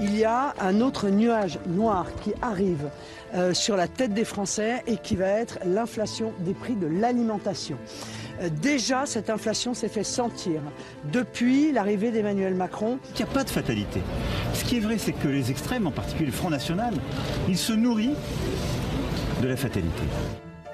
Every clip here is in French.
Il y a un autre nuage noir qui arrive euh, sur la tête des Français et qui va être l'inflation des prix de l'alimentation. Euh, déjà, cette inflation s'est fait sentir depuis l'arrivée d'Emmanuel Macron. Il n'y a pas de fatalité. Ce qui est vrai, c'est que les extrêmes, en particulier le Front National, ils se nourrissent de la fatalité.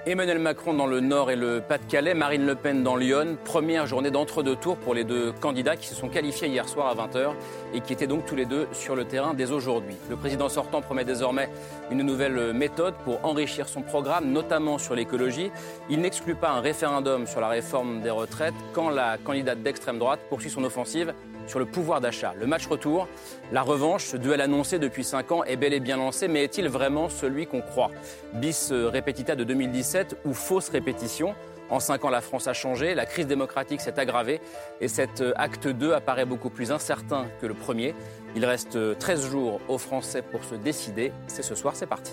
Emmanuel Macron dans le Nord et le Pas-de-Calais, Marine Le Pen dans Lyon. Première journée d'entre-deux tours pour les deux candidats qui se sont qualifiés hier soir à 20h et qui étaient donc tous les deux sur le terrain dès aujourd'hui. Le président sortant promet désormais une nouvelle méthode pour enrichir son programme, notamment sur l'écologie. Il n'exclut pas un référendum sur la réforme des retraites quand la candidate d'extrême droite poursuit son offensive sur le pouvoir d'achat. Le match retour, la revanche, duel annoncé depuis 5 ans est bel et bien lancé, mais est-il vraiment celui qu'on croit? Bis repetita de 2017 ou fausse répétition? En cinq ans, la France a changé, la crise démocratique s'est aggravée et cet acte 2 apparaît beaucoup plus incertain que le premier. Il reste 13 jours aux Français pour se décider. C'est ce soir, c'est parti.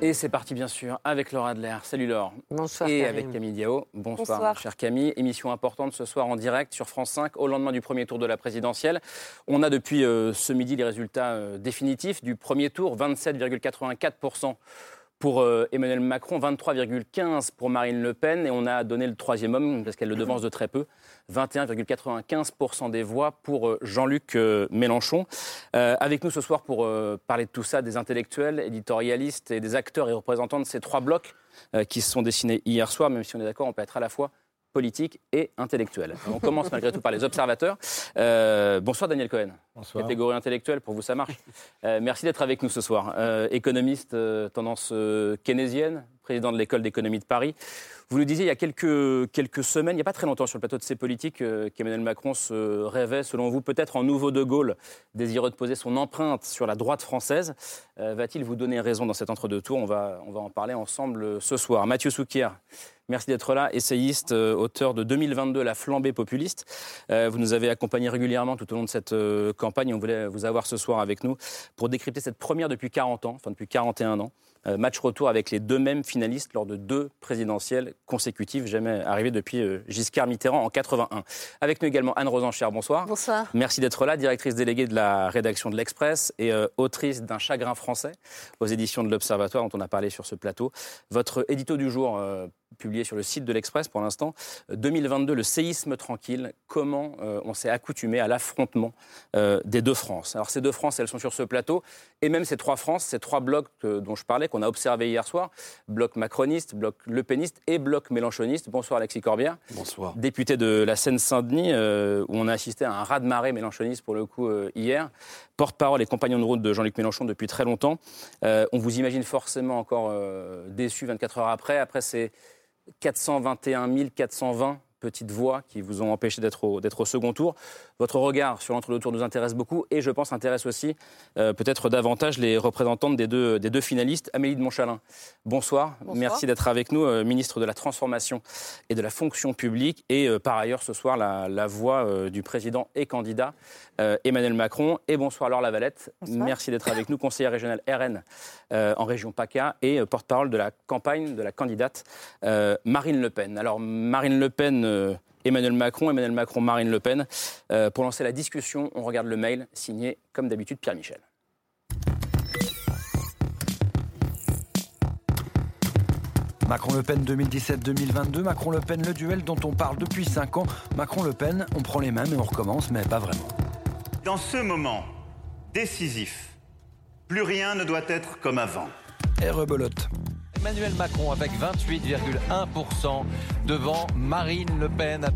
Et c'est parti bien sûr avec Laura Adler. Salut Laure. Bonsoir. Et Karim. avec Camille Diao. Bonsoir, Bonsoir. chère Camille. Émission importante ce soir en direct sur France 5 au lendemain du premier tour de la présidentielle. On a depuis euh, ce midi les résultats euh, définitifs du premier tour 27,84% pour euh, Emmanuel Macron, 23,15% pour Marine Le Pen et on a donné le troisième homme parce qu'elle le devance de très peu. 21,95% des voix pour euh, Jean-Luc euh, Mélenchon. Avec nous ce soir pour parler de tout ça, des intellectuels, éditorialistes et des acteurs et représentants de ces trois blocs qui se sont dessinés hier soir, même si on est d'accord, on peut être à la fois politique et intellectuel. On commence malgré tout par les observateurs. Euh, bonsoir Daniel Cohen. Bonsoir. Catégorie intellectuelle, pour vous ça marche. Euh, merci d'être avec nous ce soir. Euh, économiste, tendance keynésienne, président de l'école d'économie de Paris. Vous nous disiez il y a quelques, quelques semaines, il n'y a pas très longtemps sur le plateau de ces politiques, euh, qu'Emmanuel Macron se rêvait, selon vous, peut-être en nouveau de Gaulle, désireux de poser son empreinte sur la droite française. Euh, Va-t-il vous donner raison dans cet entre-deux tours on va, on va en parler ensemble euh, ce soir. Mathieu Souquier, merci d'être là, essayiste, euh, auteur de 2022, La flambée populiste. Euh, vous nous avez accompagnés régulièrement tout au long de cette euh, campagne. On voulait vous avoir ce soir avec nous pour décrypter cette première depuis 40 ans, enfin depuis 41 ans. Euh, match retour avec les deux mêmes finalistes lors de deux présidentielles consécutives, jamais arrivées depuis euh, Giscard Mitterrand en 81. Avec nous également Anne Rosencher, bonsoir. Bonsoir. Merci d'être là, directrice déléguée de la rédaction de l'Express et euh, autrice d'un chagrin français aux éditions de l'Observatoire dont on a parlé sur ce plateau. Votre édito du jour, publié sur le site de l'Express pour l'instant, euh, 2022, le séisme tranquille, comment euh, on s'est accoutumé à l'affrontement euh, des deux France. Alors ces deux France, elles sont sur ce plateau, et même ces trois France, ces trois blocs euh, dont je parlais, qu'on a observés hier soir, bloc macroniste, bloc lepéniste et bloc mélenchoniste. Bonsoir Alexis Corbière Bonsoir. député de la Seine-Saint-Denis, euh, où on a assisté à un raz-de-marée mélenchoniste pour le coup euh, hier. Porte-parole et compagnon de route de Jean-Luc Mélenchon depuis très longtemps. Euh, on vous imagine forcément encore euh, déçu 24 heures après. Après ces 421 420 petites voix qui vous ont empêché d'être au, d'être au second tour. Votre regard sur l'entre-deux tours nous intéresse beaucoup et je pense intéresse aussi euh, peut-être davantage les représentantes des deux, des deux finalistes. Amélie de Montchalin, bonsoir. Bonsoir. Merci d'être avec nous, euh, ministre de la Transformation et de la Fonction publique et euh, par ailleurs ce soir la, la voix du président et candidat Emmanuel Macron. Et bonsoir Laure Lavalette. Bonsoir. Merci d'être avec nous, conseillère régionale RN en région PACA et porte-parole de la campagne de la candidate Marine Le Pen. Alors Marine Le Pen, euh, Emmanuel Macron, Emmanuel Macron, Marine Le Pen. Euh, pour lancer la discussion, on regarde le mail signé comme d'habitude Pierre Michel. Macron-Le Pen 2017-2022, Macron-Le Pen le duel dont on parle depuis 5 ans. Macron-Le Pen, on prend les mêmes et on recommence, mais pas vraiment. Dans ce moment décisif, plus rien ne doit être comme avant. Et rebelote. Emmanuel Macron avec 28,1% devant Marine Le Pen.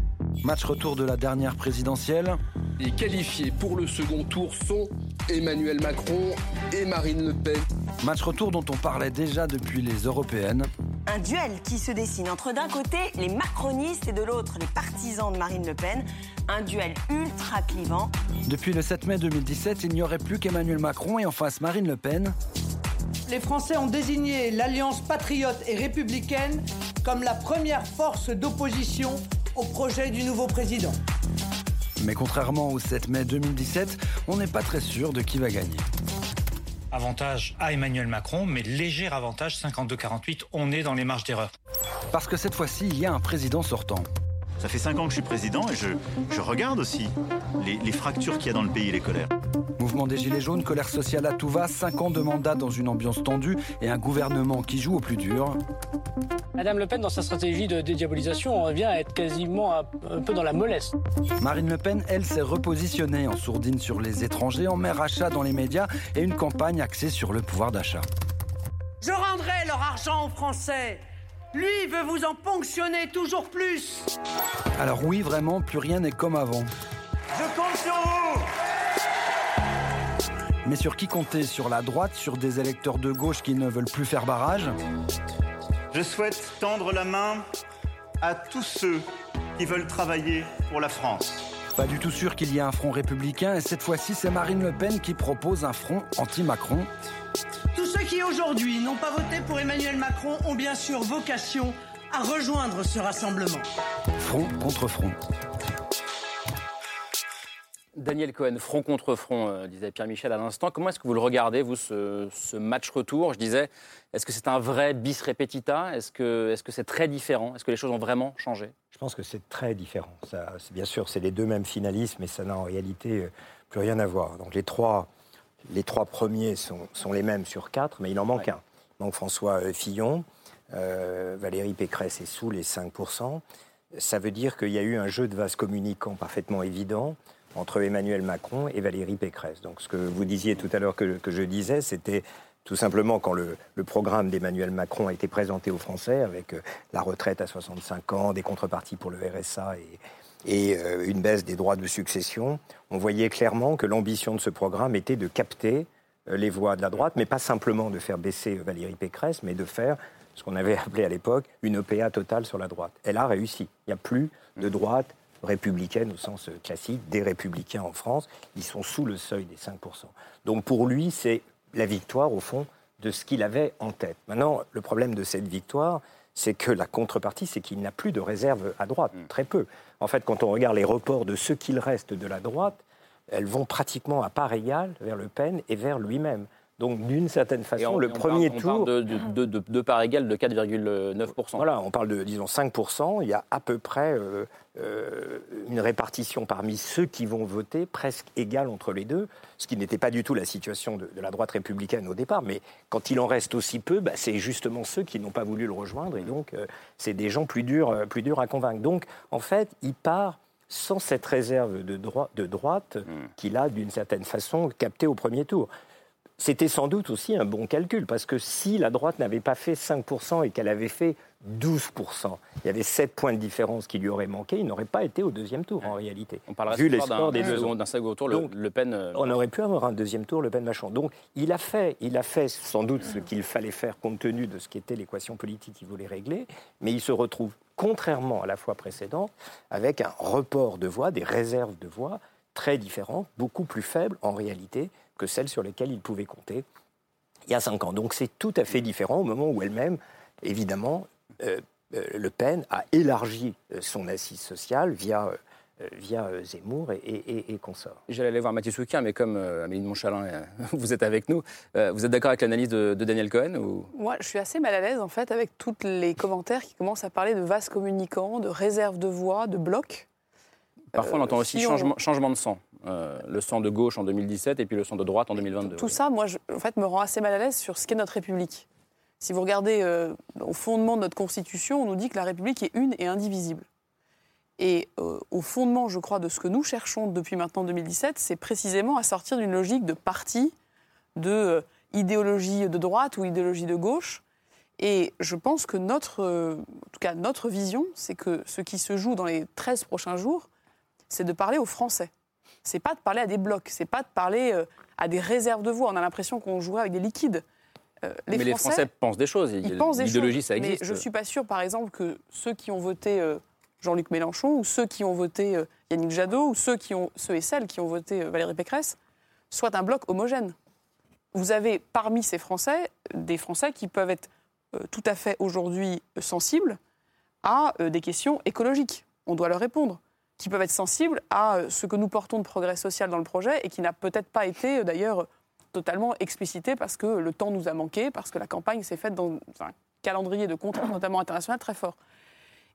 Match retour de la dernière présidentielle. Les qualifiés pour le second tour sont Emmanuel Macron et Marine Le Pen. Match retour dont on parlait déjà depuis les européennes. Un duel qui se dessine entre d'un côté les macronistes et de l'autre les partisans de Marine Le Pen. Un duel ultra clivant. Depuis le 7 mai 2017, il n'y aurait plus qu'Emmanuel Macron et en face Marine Le Pen. Les Français ont désigné l'Alliance patriote et républicaine comme la première force d'opposition au projet du nouveau président. Mais contrairement au 7 mai 2017, on n'est pas très sûr de qui va gagner. Avantage à Emmanuel Macron, mais léger avantage 52-48, on est dans les marges d'erreur. Parce que cette fois-ci, il y a un président sortant. Ça fait 5 ans que je suis président et je, je regarde aussi les, les fractures qu'il y a dans le pays, les colères. Mouvement des Gilets jaunes, colère sociale à tout va, 5 ans de mandat dans une ambiance tendue et un gouvernement qui joue au plus dur. Madame Le Pen, dans sa stratégie de dédiabolisation, on revient à être quasiment un, un peu dans la mollesse. Marine Le Pen, elle, s'est repositionnée en sourdine sur les étrangers, en mère achat dans les médias et une campagne axée sur le pouvoir d'achat. Je rendrai leur argent aux Français. Lui veut vous en ponctionner toujours plus. Alors oui, vraiment, plus rien n'est comme avant. Je compte sur vous. Mais sur qui compter? Sur la droite Sur des électeurs de gauche qui ne veulent plus faire barrage? Je souhaite tendre la main à tous ceux qui veulent travailler pour la France. Pas du tout sûr qu'il y ait un front républicain et cette fois-ci c'est Marine Le Pen qui propose un front anti-Macron. Tous ceux qui aujourd'hui n'ont pas voté pour Emmanuel Macron ont bien sûr vocation à rejoindre ce rassemblement. Front contre front. Daniel Cohen, front contre front, euh, disait Pierre Michel à l'instant. Comment est-ce que vous le regardez, vous, ce, ce match retour? Je disais, est-ce que c'est un vrai bis repetita? Est-ce que c'est -ce c'est très différent? Est-ce que les choses ont vraiment changé? Je pense que c'est très différent. Ça, bien sûr, c'est les deux mêmes finalistes, mais ça n'a en réalité euh, plus rien à voir. Donc les trois, les trois premiers sont, sont les mêmes sur quatre, mais il en manque ouais. un. Il manque François euh, Fillon, euh, Valérie Pécresse est sous les 5%. Ça veut dire qu'il y a eu un jeu de vase communicant parfaitement évident entre Emmanuel Macron et Valérie Pécresse. Donc ce que vous disiez tout à l'heure que, que, je disais, c'était tout simplement quand le, le programme d'Emmanuel Macron a été présenté aux Français avec euh, la retraite à 65 ans, des contreparties pour le RSA et, et euh, une baisse des droits de succession, on voyait clairement que l'ambition de ce programme était de capter euh, les voix de la droite, mais pas simplement de faire baisser Valérie Pécresse, mais de faire ce qu'on avait appelé à l'époque une OPA totale sur la droite. Elle a réussi. Il n'y a plus de droite républicaine au sens classique, des républicains en France, ils sont sous le seuil des 5%. Donc pour lui, c'est la victoire, au fond, de ce qu'il avait en tête. Maintenant, le problème de cette victoire, c'est que la contrepartie, c'est qu'il n'a plus de réserve à droite, très peu. En fait, quand on regarde les reports de ce qu'il reste de la droite, elles vont pratiquement à part égale vers Le Pen et vers lui-même. Donc, d'une certaine façon, on, le on premier parle, tour. On parle de, de, de, de part égale de 4,9%. Voilà, on parle de, disons, 5%. Il y a à peu près euh, euh, une répartition parmi ceux qui vont voter presque égale entre les deux, ce qui n'était pas du tout la situation de, la droite républicaine au départ. Mais quand il en reste aussi peu, bah, c'est justement ceux qui n'ont pas voulu le rejoindre. Et donc, euh, c'est des gens plus durs, plus durs à convaincre. Donc, en fait, il part sans cette réserve de droite mmh. qu'il a, d'une certaine façon, captée au premier tour. C'était sans doute aussi un bon calcul, parce que si la droite n'avait pas fait 5% et qu'elle avait fait 12%, il y avait 7 points de différence qui lui auraient manqué, il n'aurait pas été au deuxième tour en réalité. On parlerait Vu d'un des second, second tour, Donc, le, Pen. Euh... On aurait pu avoir un deuxième tour, Le Pen Macron. Donc il a fait, il a fait sans doute ce qu'il fallait faire compte tenu de ce qu'était l'équation politique qu'il voulait régler, mais il se retrouve, contrairement à la fois précédente, avec un report de voix, des réserves de voix très différentes, beaucoup plus faibles en réalité que celles sur lesquelles il pouvait compter il y a cinq ans. Donc c'est tout à fait différent au moment où elle-même, évidemment, euh, euh, Le Pen a élargi son assise sociale via, euh, via Zemmour et, et, et consorts. J'allais aller voir Mathieu Souquin, mais comme euh, Amélie de Montchalin, vous êtes avec nous, vous êtes d'accord avec l'analyse de, de, Daniel Cohen ou... Moi, je suis assez mal à l'aise en fait avec tous les commentaires qui commencent à parler de vases communicants, de réserve de voix, de blocs. Parfois, on entend aussi si changement, on... changement de sang. Euh, le sang de gauche en 2017 et puis le sang de droite en 2022. Tout ça, moi, je, en fait, me rend assez mal à l'aise sur ce qu'est notre République. Si vous regardez euh, au fondement de notre Constitution, on nous dit que la République est une et indivisible. Et euh, au fondement, je crois, de ce que nous cherchons depuis maintenant 2017, c'est précisément à sortir d'une logique de parti, de idéologie de droite ou idéologie de gauche. Et je pense que notre, en tout cas, notre vision, c'est que ce qui se joue dans les 13 prochains jours, c'est de parler aux Français c'est pas de parler à des blocs, c'est pas de parler euh, à des réserves de voix. On a l'impression qu'on jouerait avec des liquides. euh, mais les Français pensent des choses. Ils pensent des choses, ça mais existe. je ne suis pas sûre, par exemple, que ceux qui ont voté euh, Jean-Luc Mélenchon ou ceux qui ont voté euh, Yannick Jadot ou ceux, qui ont, ceux et celles qui ont voté Valérie Pécresse soient un bloc homogène. Vous avez parmi ces Français des Français qui peuvent être tout à fait aujourd'hui sensibles à des questions écologiques. On doit leur répondre. Qui peuvent être sensibles à euh, ce que nous portons de progrès social dans le projet et qui n'a peut-être pas été euh, d'ailleurs totalement explicité parce que le temps nous a manqué, parce que la campagne s'est faite dans un calendrier de contraintes, notamment international, très fort.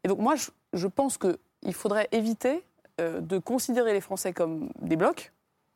Et donc moi, je, je pense qu'il faudrait éviter euh, de considérer les Français comme des blocs,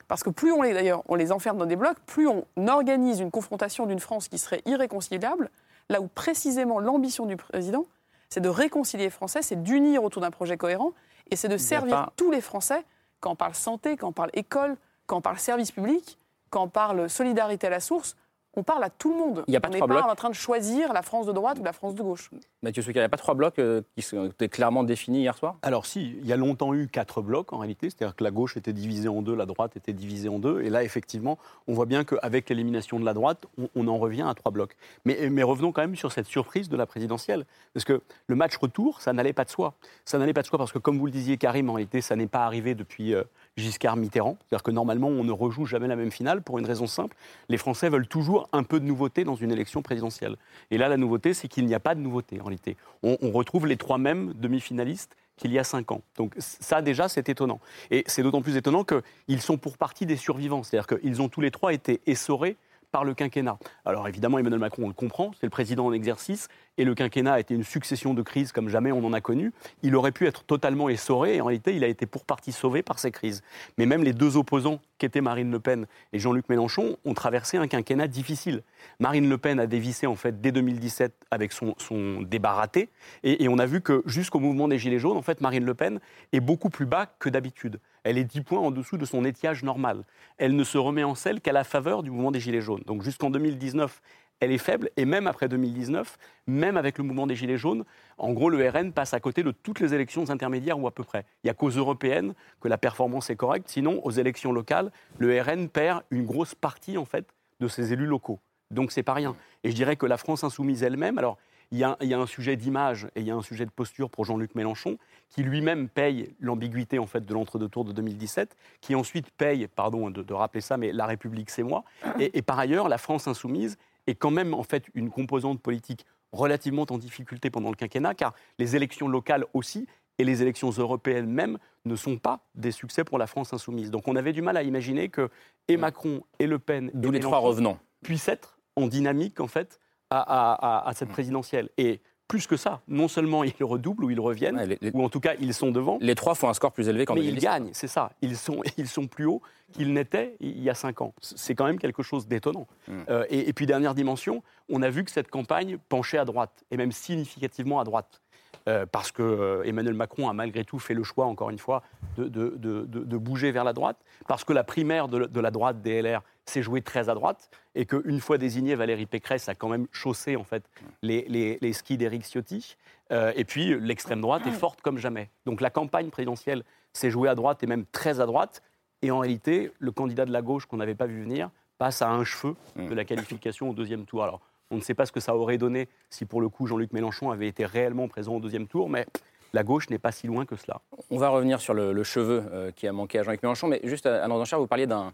parce que plus on les, d'ailleurs, on les enferme dans des blocs, plus on organise une confrontation d'une France qui serait irréconciliable, là où précisément l'ambition du président, c'est de réconcilier les Français, c'est d'unir autour d'un projet cohérent, et c'est de servir pas- tous les Français, quand on parle santé, quand on parle école, quand on parle service public, quand on parle solidarité à la source, on parle à tout le monde. Il y a pas on n'est pas blocs en train de choisir la France de droite ou la France de gauche. Mathieu Souquet, il n'y a pas trois blocs euh, qui sont étaient clairement définis hier soir? Alors si, il y a longtemps eu quatre blocs en réalité, c'est-à-dire que la gauche était divisée en deux, la droite était divisée en deux, et là effectivement, on voit bien qu'avec l'élimination de la droite, on, on en revient à trois blocs. Mais, mais revenons quand même sur cette surprise de la présidentielle, parce que le match retour, ça n'allait pas de soi. Ça n'allait pas de soi parce que comme vous le disiez Karim, en réalité, ça n'est pas arrivé depuis euh, Giscard Mitterrand, c'est-à-dire que normalement, on ne rejoue jamais la même finale pour une raison simple, les Français veulent toujours un peu de nouveauté dans une élection présidentielle. Et là, la nouveauté, c'est qu'il n'y a pas de nouveauté en réalité. On, on retrouve les trois mêmes demi-finalistes qu'il y a cinq ans. Donc ça, déjà, c'est étonnant. Et c'est d'autant plus étonnant qu'ils sont pour partie des survivants. C'est-à-dire qu'ils ont tous les trois été essorés par le quinquennat. Alors évidemment, Emmanuel Macron, on le comprend, c'est le président en exercice, et le quinquennat a été une succession de crises comme jamais on en a connu. Il aurait pu être totalement essoré, et en réalité, il a été pour partie sauvé par ces crises. Mais même les deux opposants, qu'étaient Marine Le Pen et Jean-Luc Mélenchon, ont traversé un quinquennat difficile. Marine Le Pen a dévissé en fait dès 2017 avec son, débat raté, et, et on a vu que jusqu'au mouvement des Gilets jaunes, en fait, Marine Le Pen est beaucoup plus bas que d'habitude. Elle est 10 points en dessous de son étiage normal. Elle ne se remet en selle qu'à la faveur du mouvement des Gilets jaunes. Donc jusqu'en 2019, elle est faible. Et même après 2019, même avec le mouvement des Gilets jaunes, en gros, le RN passe à côté de toutes les élections intermédiaires ou à peu près. Il n'y a qu'aux européennes que la performance est correcte. Sinon, aux élections locales, le RN perd une grosse partie, en fait, de ses élus locaux. Donc c'est pas rien. Et je dirais que la France insoumise elle-même, alors il y, a, il y a un sujet d'image et il y a un sujet de posture pour Jean-Luc Mélenchon, qui lui-même paye l'ambiguïté en fait de l'entre-deux tours de 2017, qui ensuite paye, pardon de, de rappeler ça, mais la République c'est moi. Et, et par ailleurs, la France insoumise est quand même en fait une composante politique relativement en difficulté pendant le quinquennat, car les élections locales aussi et les élections européennes même ne sont pas des succès pour la France insoumise. Donc on avait du mal à imaginer que et Macron et Le Pen D'où les trois revenants. puissent être en dynamique en fait à, à- à- à cette présidentielle. Et plus que ça, non seulement ils redoublent ou ils reviennent, Ouais, les- les- ou en tout cas ils sont devant, Les trois font un score plus élevé qu'en mais ils 2017. gagnent, c'est ça. Ils sont, ils sont plus hauts qu'ils n'étaient il y a cinq ans. C'est quand même quelque chose d'étonnant. Mm. Euh, et, et puis dernière dimension, on a vu que cette campagne penchait à droite, et même significativement à droite. Euh, parce que euh, Emmanuel Macron a malgré tout fait le choix, encore une fois, de, de- de- bouger vers la droite, parce que la primaire de, la droite DLR s'est jouée très à droite, et qu'une fois désignée, Valérie Pécresse a quand même chaussé en fait les, les- les skis d'Éric Ciotti. Euh, et puis l'extrême droite est forte comme jamais. Donc la campagne présidentielle s'est jouée à droite et même très à droite. Et en réalité, le candidat de la gauche qu'on n'avait pas vu venir passe à un cheveu de la qualification au deuxième tour. Alors, on ne sait pas ce que ça aurait donné si pour le coup Jean-Luc Mélenchon avait été réellement présent au deuxième tour, mais la gauche n'est pas si loin que cela. On va revenir sur le, le cheveu euh, qui a manqué à Jean-Luc Mélenchon, mais juste à, à Enchère, vous parliez d'un,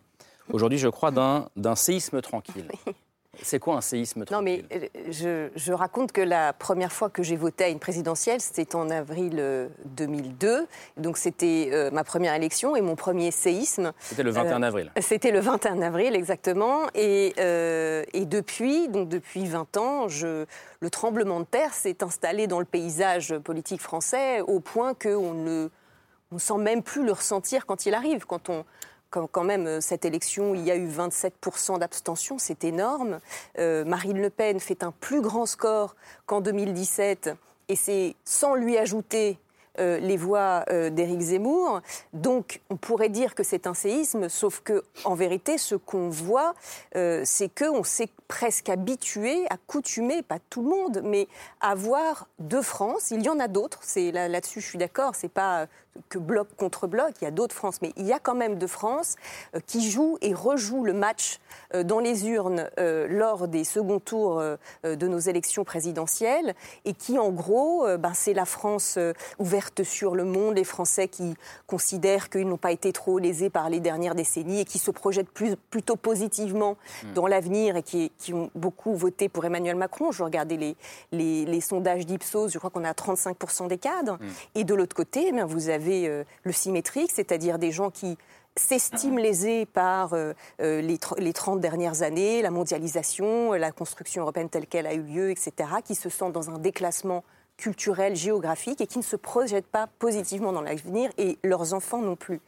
aujourd'hui, je crois, d'un, d'un séisme tranquille. C'est quoi un séisme Non, mais euh, je, je raconte que la première fois que j'ai voté à une présidentielle, c'était en avril euh, 2002. Donc, c'était euh, ma première élection et mon premier séisme. C'était le 21 Euh, avril. C'était le 21 avril, exactement. Et, euh, et depuis, donc depuis 20 ans, je, le tremblement de terre s'est installé dans le paysage politique français au point qu'on ne on sent même plus le ressentir quand il arrive. Quand on, quand, même, euh, cette élection, il y a eu 27% d'abstention, c'est énorme. Euh, Marine Le Pen fait un plus grand score qu'en 2017, et c'est sans lui ajouter euh, les voix d'Éric Zemmour. Donc, on pourrait dire que c'est un séisme, sauf que, en vérité, ce qu'on voit, euh, c'est qu'on s'est presque habitué, accoutumé, pas tout le monde, mais à voir deux France. Il y en a d'autres. C'est là- là-dessus, je suis d'accord. C'est pas que bloc contre bloc. Il y a d'autres France, mais il y a quand même deux France euh, qui jouent et rejouent le match euh, dans les urnes euh, lors des seconds tours de nos élections présidentielles et qui, en gros, ben, c'est la France ouverte sur le monde, les Français qui considèrent qu'ils n'ont pas été trop lésés par les dernières décennies et qui se projettent plus, plutôt positivement Mm. dans l'avenir et qui, qui ont beaucoup voté pour Emmanuel Macron. Je regardais les, les, les sondages d'Ipsos, je crois qu'on à 35% des cadres. Et de l'autre côté, eh bien, vous avez euh, le symétrique, c'est-à-dire des gens qui s'estiment lésés par euh, euh, les, les 30 dernières années, la mondialisation, la construction européenne telle qu'elle a eu lieu, etc., qui se sentent dans un déclassement culturel, géographique, et qui ne se projettent pas positivement dans l'avenir, et leurs enfants non plus.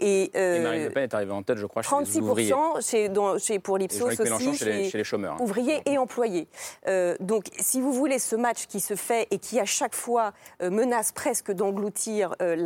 Et, euh, Et Marine Le Pen est arrivée en tête, je crois, chez les ouvriers. 36% chez, dans- chez- pour l'Ipsos aussi, chez les- chez les chômeurs, hein. ouvriers et employés. Euh, donc, si vous voulez, ce match qui se fait et qui à chaque fois euh, menace presque d'engloutir euh,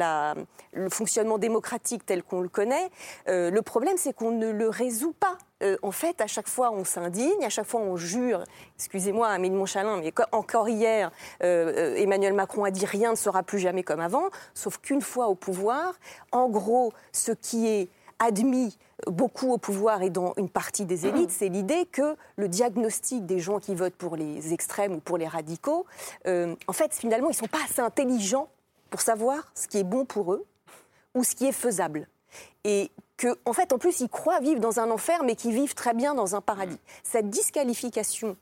le fonctionnement démocratique tel qu'on le connaît, le problème c'est qu'on ne le résout pas. Euh, en fait, à chaque fois, on s'indigne, à chaque fois, on jure. Excusez-moi, Amélie Montchalin, mais co- encore hier, euh, euh, Emmanuel Macron a dit rien ne sera plus jamais comme avant. Sauf qu'une fois au pouvoir, en gros, ce qui est admis beaucoup au pouvoir et dans une partie des élites, c'est l'idée que le diagnostic des gens qui votent pour les extrêmes ou pour les radicaux, en fait, finalement, ils ne sont pas assez intelligents pour savoir ce qui est bon pour eux ou ce qui est faisable. Et que, en fait, en plus, ils croient vivre dans un enfer, mais qu'ils vivent très bien dans un paradis. Cette disqualification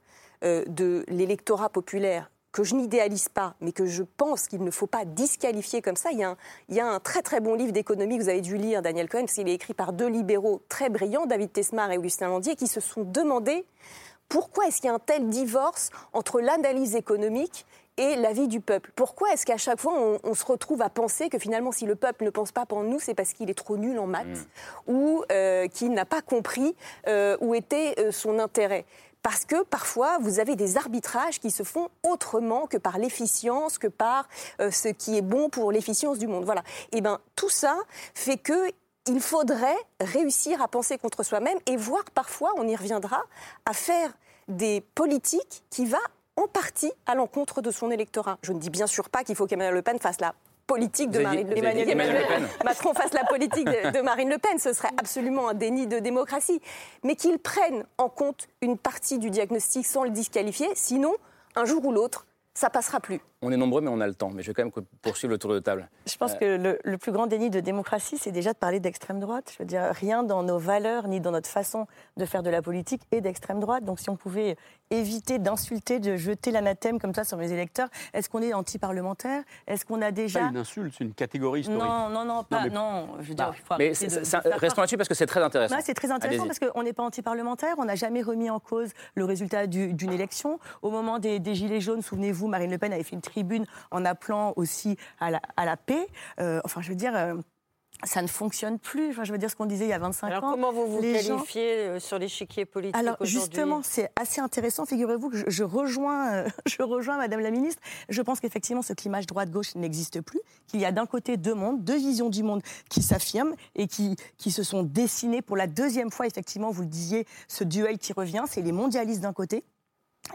euh, de l'électorat populaire que je n'idéalise pas, mais que je pense qu'il ne faut pas disqualifier comme ça. Il y a un, il y a un très très bon livre d'économie que vous avez dû lire, Daniel Cohen, parce qu'il est écrit par deux libéraux très brillants, David Tesmar et Augustin Landier, qui se sont demandé pourquoi est-ce qu'il y a un tel divorce entre l'analyse économique et la vie du peuple Pourquoi est-ce qu'à chaque fois, on, on se retrouve à penser que finalement, si le peuple ne pense pas pour nous, c'est parce qu'il est trop nul en maths ou euh, qu'il n'a pas compris euh, où était euh, son intérêt? Parce que parfois, vous avez des arbitrages qui se font autrement que par l'efficience, que par ce qui est bon pour l'efficience du monde. Voilà. Et bien, tout ça fait que il faudrait réussir à penser contre soi-même et voir parfois, on y reviendra, à faire des politiques qui va en partie à l'encontre de son électorat. Je ne dis bien sûr pas qu'il faut qu'Emmanuel Le Pen fasse la politique de Marine Le Pen. Emmanuel. Macron fasse la politique de, de Marine Le Pen, ce serait absolument un déni de démocratie. Mais qu'il prenne en compte une partie du diagnostic sans le disqualifier, sinon, un jour ou l'autre, ça passera plus. On est nombreux, mais on a le temps. Mais je vais quand même poursuivre le tour de table. Je pense Euh, que le, le plus grand déni de démocratie, c'est déjà de parler d'extrême droite. Je veux dire, rien dans nos valeurs ni dans notre façon de faire de la politique est d'extrême droite. Donc, si on pouvait éviter d'insulter, de jeter l'anathème comme ça sur les électeurs, est-ce qu'on est anti-parlementaire? Est-ce qu'on a C'est déjà pas une insulte, c'est une catégorie historique. non, non, non, pas, mais- non. Je veux dire, il faut Mais de- de restons là-dessus parce que c'est très intéressant. Ouais, c'est très intéressant parce qu'on n'est pas anti-parlementaire, on n'a jamais remis en cause le résultat du- d'une élection. Au moment des, des Gilets jaunes, souvenez-vous, Marine Le Pen avait fait une tribune en appelant aussi à la, à la paix. Euh, enfin, je veux dire. euh, ça ne fonctionne plus. Enfin, je veux dire ce qu'on disait il y a 25 Alors ans. comment vous vous Les gens- qualifiez euh, sur l'échiquier politique alors justement, c'est assez intéressant. Figurez-vous que je, je rejoins, euh, je rejoins Madame la Ministre. Je pense qu'effectivement, ce clivage droite-gauche n'existe plus. Qu'il y a d'un côté deux mondes, deux visions du monde qui s'affirment et qui, qui se sont dessinées pour la deuxième fois. Effectivement, vous le disiez, ce duel qui revient, c'est les mondialistes d'un côté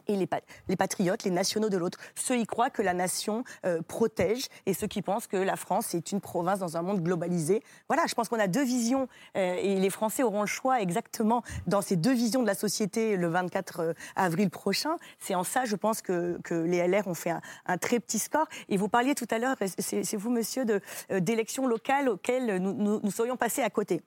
et les, les patriotes, les nationaux de l'autre. Ceux y croient que la nation euh, protège et ceux qui pensent que la France est une province dans un monde globalisé. Voilà, je pense qu'on a deux visions euh, et les Français auront le choix exactement dans ces deux visions de la société le 24 euh, avril prochain. C'est en ça, je pense, que, que les LR ont fait un, très petit score. Et vous parliez tout à l'heure, c'est vous, monsieur, d'élections locales auxquelles nous, nous serions passés à côté.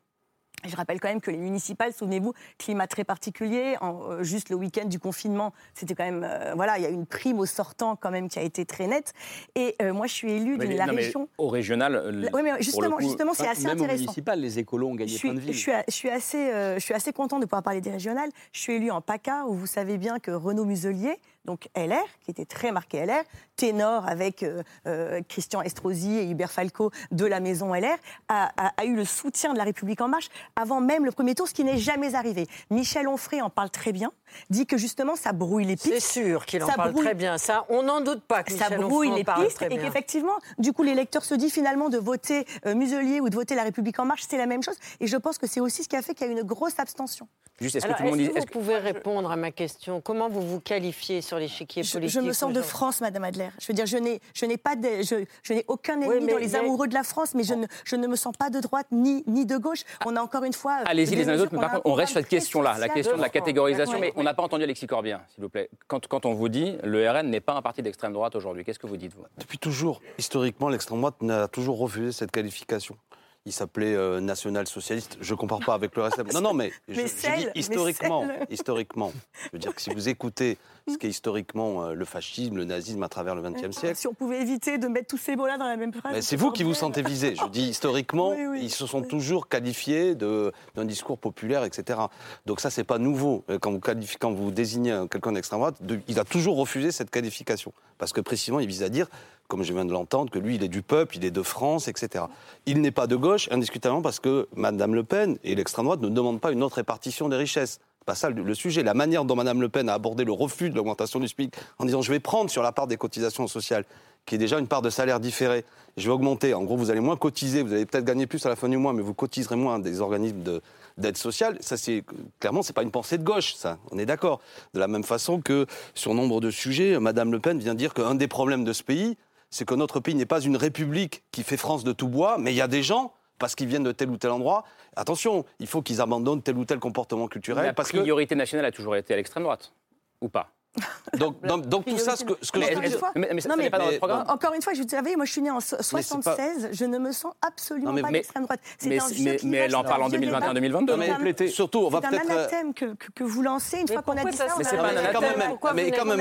Je rappelle quand même que les municipales, souvenez-vous, climat très particulier. En, euh, juste le week-end du confinement, c'était quand même, euh, voilà, il y a une prime au sortant quand même qui a été très nette. Et euh, moi, je suis élue de la non, région. au régional. Oui, mais justement, coup- justement, c'est assez Même au intéressant. municipal, les écolos ont gagné Je suis, plein de je suis, je suis assez, je suis assez contente de pouvoir parler des régionales. Je suis élue en PACA, où vous savez bien que Renaud Muselier, donc LR, qui était très marqué LR, ténor avec euh, euh, Christian Estrosi et Hubert Falco de la maison LR, a, a- a eu le soutien de la République en marche avant même le premier tour, ce qui n'est jamais arrivé. Michel Onfray en parle très bien, dit que justement ça brouille les pistes. C'est sûr qu'il en Ça parle brouille- très bien. Ça, on n'en doute pas que ça Michel brouille Onfray les parle pistes et qu'effectivement, du coup, l'électeur se dit finalement de voter euh, Muselier ou de voter La République En Marche, c'est la même chose. Et je pense que c'est aussi ce qui a fait qu'il y a une grosse abstention. Juste, est-ce que tout le monde est-ce dit. que vous pouvez répondre à ma question? Comment vous vous qualifiez sur l'échiquier Je, politique je me sens de France, Madame Adler. Je veux dire, je n'ai, je n'ai pas, de- je, je n'ai aucun ennemi Oui, dans les amoureux de la France, mais je ne, je ne me sens pas de droite ni, ni de gauche. On a encore une fois. euh, Allez-y les uns les autres, mais par contre, on reste sur cette question-là, la question de la catégorisation, mais on n'a pas entendu Alexis Corbien, s'il vous plaît. Quand, quand on vous dit le RN n'est pas un parti d'extrême droite aujourd'hui, qu'est-ce que vous dites, vous? Depuis toujours, historiquement, l'extrême droite n'a toujours refusé cette qualification. Il s'appelait euh, national-socialiste. Je ne compare pas avec le reste. Non, non, mais, je, Mais je celle, dis historiquement. Historiquement. Je veux dire que si vous écoutez ce qu'est historiquement euh, le fascisme, le nazisme à travers le XXe siècle, Si on pouvait éviter de mettre tous ces mots-là dans la même phrase. mais c'est vous qui vous sentez visé. Je dis historiquement, Oui, oui. ils se sont toujours qualifiés d'un discours populaire, etc. Donc ça, c'est pas nouveau. Euh, Quand vous, qualifiez, quand vous désignez un- quelqu'un d'extrême droite, de- il a toujours refusé cette qualification. Parce que précisément, il vise à dire, comme je viens de l'entendre, que lui, il est du peuple, il est de France, etc. Il n'est pas de gauche, indiscutablement, parce que Mme Le Pen et l'extrême droite ne demandent pas une autre répartition des richesses. Pas ça le, sujet. La manière dont Mme Le Pen a abordé le refus de l'augmentation du SMIC en disant je vais prendre sur la part des cotisations sociales, qui est déjà une part de salaire différée, je vais augmenter. En gros, vous allez moins cotiser, vous allez peut-être gagner plus à la fin du mois, mais vous cotiserez moins des organismes de- d'aide sociale. Ça, c'est clairement, c'est pas une pensée de gauche, ça. On est d'accord. De la même façon que sur nombre de sujets, Mme Le Pen vient dire qu'un des problèmes de ce pays, c'est que notre pays n'est pas une république qui fait France de tout bois, mais il y a des gens parce qu'ils viennent de tel ou tel endroit. Attention, il faut qu'ils abandonnent tel ou tel comportement culturel. La parce que priorité nationale a toujours été à l'extrême droite, ou pas? donc, donc, donc tout ça, ce que, ce que Mais je dire- mais- mais ça, Non, pas dans votre mais- programme Encore une fois, je vous savez, moi je suis née en so- c'est pas- 76, je ne me sens absolument Non, mais- pas mais- d'extrême droite. C'est mais- mais- mais elle en parle en vieux 2021, débat. 2022. C'est Mais un- compléter. Surtout, on va C'est un peut-être, euh, anathème que, que, que vous lancez une Mais fois qu'on a dit ça on c'est pas un anathème. quand même, Pourquoi mais quand même.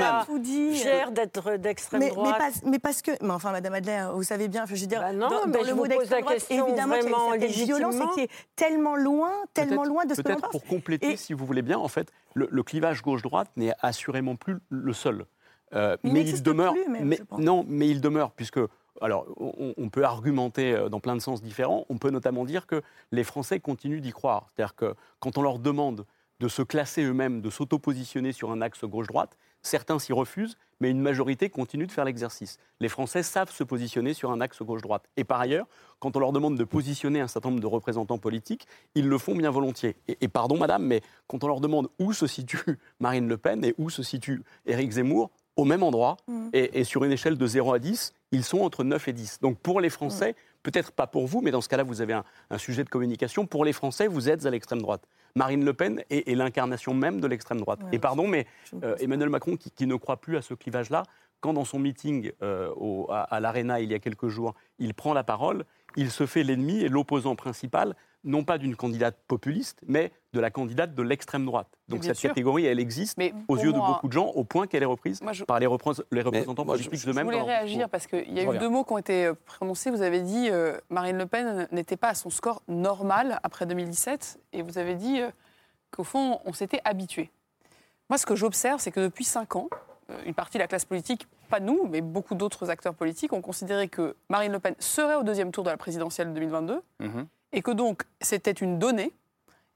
fier d'être d'extrême mais, mais, droite mais parce que, mais enfin, Madame Adler, vous savez bien, je veux dire, Bah non, dans, mais le vous mot pose la d'extrême droite, question évidemment, qu'il y a vraiment une violence qui est tellement loin, tellement Peut-être- loin de ce que l'on Peut-être pense. pour compléter, si vous voulez bien, en fait, le, le clivage gauche-droite n'est assurément plus le seul. Euh, Il mais il demeure. plus, même, mais, je pense. non, mais il demeure, puisque. Alors, on, on peut argumenter euh, dans plein de sens différents. On peut notamment dire que les Français continuent d'y croire. C'est-à-dire que quand on leur demande de se classer eux-mêmes, de s'auto-positionner sur un axe gauche-droite, certains s'y refusent, mais une majorité continue de faire l'exercice. Les Français savent se positionner sur un axe gauche-droite. Et par ailleurs, quand on leur demande de positionner un certain nombre de représentants politiques, ils le font bien volontiers. Et, et pardon, madame, mais quand on leur demande où se situe Marine Le Pen et où se situe Éric Zemmour, au même endroit, et, et sur une échelle de 0 à 10, ils sont entre 9 et 10. Donc pour les Français, peut-être pas pour vous, mais dans ce cas-là, vous avez un, un sujet de communication. Pour les Français, vous êtes à l'extrême droite. Marine Le Pen est, est l'incarnation même de l'extrême droite. Ouais, et pardon, mais euh. Emmanuel Macron, qui, qui ne croit plus à ce clivage-là, quand dans son meeting euh, au- à, à l'Arena il y a quelques jours, il prend la parole, il se fait l'ennemi et l'opposant principal, non pas d'une candidate populiste, mais de la candidate de l'extrême droite. Donc cette sûr. catégorie, elle existe Mais aux yeux de beaucoup de gens, au point qu'elle est reprise Moi, je- par les, représ- les représentants moi, je- politiques Je eux-mêmes. voulais dans leur réagir parce qu'il y a Je eu reviens. deux mots qui ont été euh, prononcés. Vous avez dit euh, Marine Le Pen n'était pas à son score normal après 2017 et vous avez dit euh, qu'au fond, on s'était habitué. Moi, ce que j'observe, c'est que depuis cinq ans, euh, une partie de la classe politique, pas nous, mais beaucoup d'autres acteurs politiques, ont considéré que Marine Le Pen serait au deuxième tour de la présidentielle de 2022 Mhm. Et que donc c'était une donnée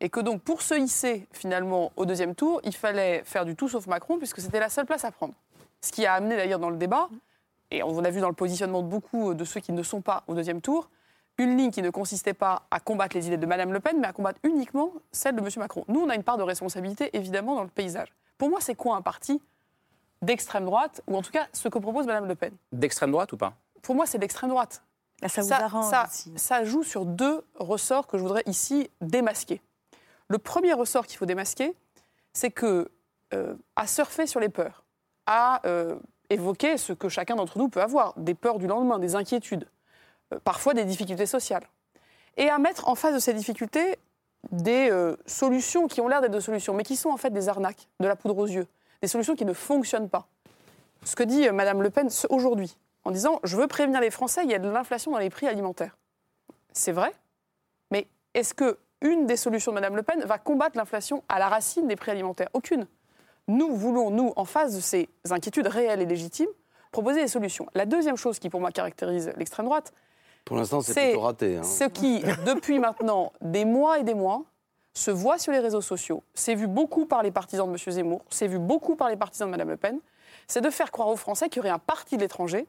et que donc pour se hisser finalement au deuxième tour, il fallait faire du tout sauf Macron puisque c'était la seule place à prendre. Ce qui a amené d'ailleurs dans le débat, et on a vu dans le positionnement de beaucoup de ceux qui ne sont pas au deuxième tour, une ligne qui ne consistait pas à combattre les idées de Madame Le Pen, mais à combattre uniquement celles de Monsieur Macron. Nous, on a une part de responsabilité évidemment dans le paysage. Pour moi, c'est quoi un parti d'extrême droite, ou en tout cas ce que propose Madame Le Pen? D'extrême droite ou pas? Pour moi, c'est d'extrême droite. Là, ça vous arrange ça, aussi. ça joue sur deux ressorts que je voudrais ici démasquer. Le premier ressort qu'il faut démasquer, c'est que euh, à surfer sur les peurs, à euh, évoquer ce que chacun d'entre nous peut avoir, des peurs du lendemain, des inquiétudes, euh, parfois des difficultés sociales, et à mettre en face de ces difficultés des solutions qui ont l'air d'être des solutions, mais qui sont en fait des arnaques, de la poudre aux yeux, des solutions qui ne fonctionnent pas. Ce que dit Madame Le Pen aujourd'hui, en disant je veux prévenir les Français, il y a de l'inflation dans les prix alimentaires. C'est vrai, mais est-ce que une des solutions de Madame Le Pen va combattre l'inflation à la racine des prix alimentaires? Aucune. nous voulons, nous, en face de ces inquiétudes réelles et légitimes, proposer des solutions. La deuxième chose qui, pour moi, caractérise l'extrême droite, Pour l'instant, c'est plutôt raté. hein. ce qui, depuis maintenant des mois et des mois, se voit sur les réseaux sociaux, c'est vu beaucoup par les partisans de M. Zemmour, c'est vu beaucoup par les partisans de Mme Le Pen, c'est de faire croire aux Français qu'il y aurait un parti de l'étranger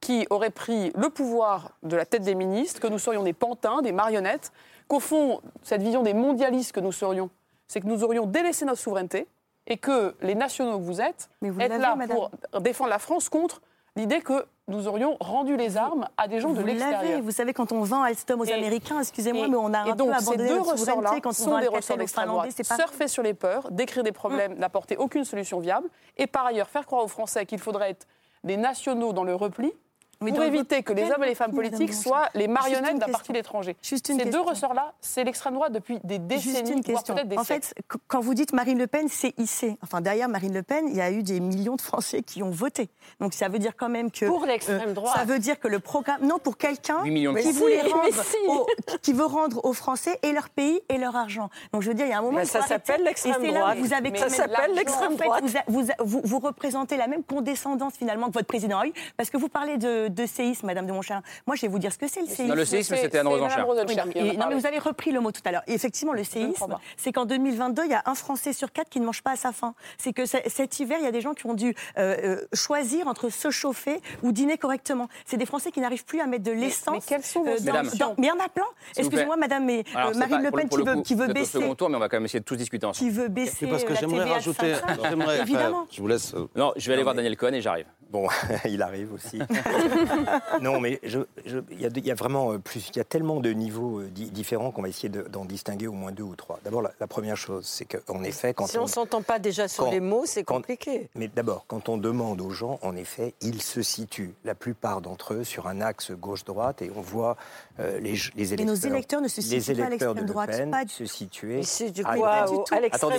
qui aurait pris le pouvoir de la tête des ministres, que nous serions des pantins, des marionnettes, qu'au fond, cette vision des mondialistes que nous serions, c'est que nous aurions délaissé notre souveraineté et que les nationaux que vous êtes, vous êtes là madame. pour défendre la France contre l'idée que nous aurions rendu les armes à des gens de Vous l'extérieur. vous savez, quand on vend Alstom aux Et- Américains, excusez-moi, mais on a un donc, peu ces abandonné deux notre ressorts-là on sont des ressorts d'extrême droite. pas... Surfer sur les peurs, décrire des problèmes, n'apporter aucune solution viable, et par ailleurs faire croire aux Français qu'il faudrait être des nationaux dans le repli Mais pour éviter que les hommes et les femmes politiques soient les marionnettes d'un parti une Ces deux ressorts-là, c'est l'extrême droite depuis des décennies, Juste une voire question. peut-être des En siècles. fait, qu- quand vous dites Marine Le Pen, c'est hissé. Enfin, derrière Marine Le Pen, il y a eu des millions de Français qui ont voté. Donc ça veut dire quand même que. Pour l'extrême euh, droite. Ça veut dire que le programme. Non, pour quelqu'un 8 millions de qui voulait Mais rendre si. aux- qui veut rendre aux Français et leur pays et leur argent. Donc je veux dire, il y a un moment. Mais ça s'appelle l'extrême droite. où vous avez ça s'appelle l'extrême En fait, droite. vous a- Vous, a- vous, vous représentez la même condescendance finalement que votre président a eu. Parce que vous parlez de, de séisme, Madame de Montchalin. Moi, je vais vous dire ce que c'est le séisme. Non, le séisme, c'était Anne Rosenchère. Oui, non, mais vous avez repris le mot tout à l'heure. Effectivement, le séisme, c'est qu'en 2022, il y a un Français sur quatre qui ne mange pas à sa faim. C'est que cet hiver, il y a des gens qui ont dû euh, euh, choisir entre se chauffer ou dîner correctement. C'est des Français qui n'arrivent plus à mettre de l'essence. mais quelles sont vos euh, dans- Mesdames. dans- Mais il y en a plein. Excusez-moi, madame, mais euh, Alors, Marine pas- Le pour Pen pour qui le veut, coup, qui veut vous êtes au baisser. second tour, mais on va quand même essayer de tous discuter ensemble. Qui veut baisser C'est parce que la j'aimerais rajouter. 500. j'aimerais- Évidemment. je vous laisse. Non, je vais aller voir mais- Daniel Cohen et j'arrive. Bon, il arrive aussi. non, mais je- je- il y, a y vraiment euh, plus, il y a tellement de niveaux euh, di- différents qu'on va essayer de- d'en distinguer au moins deux ou trois. D'abord, la, la première chose, c'est qu'en effet, quand Si on, on ne s'entend pas déjà sur quand- les mots, c'est quand- compliqué. mais d'abord, quand on demande aux gens, en effet, ils se situent, la plupart d'entre eux, sur un axe gauche-droite, et on voit euh, les, les Et électeurs. nos électeurs ne se les situent pas à électeurs de l'extrême Le droite. Peine Pas du- se. Mais c'est du à quoi à l'extrême de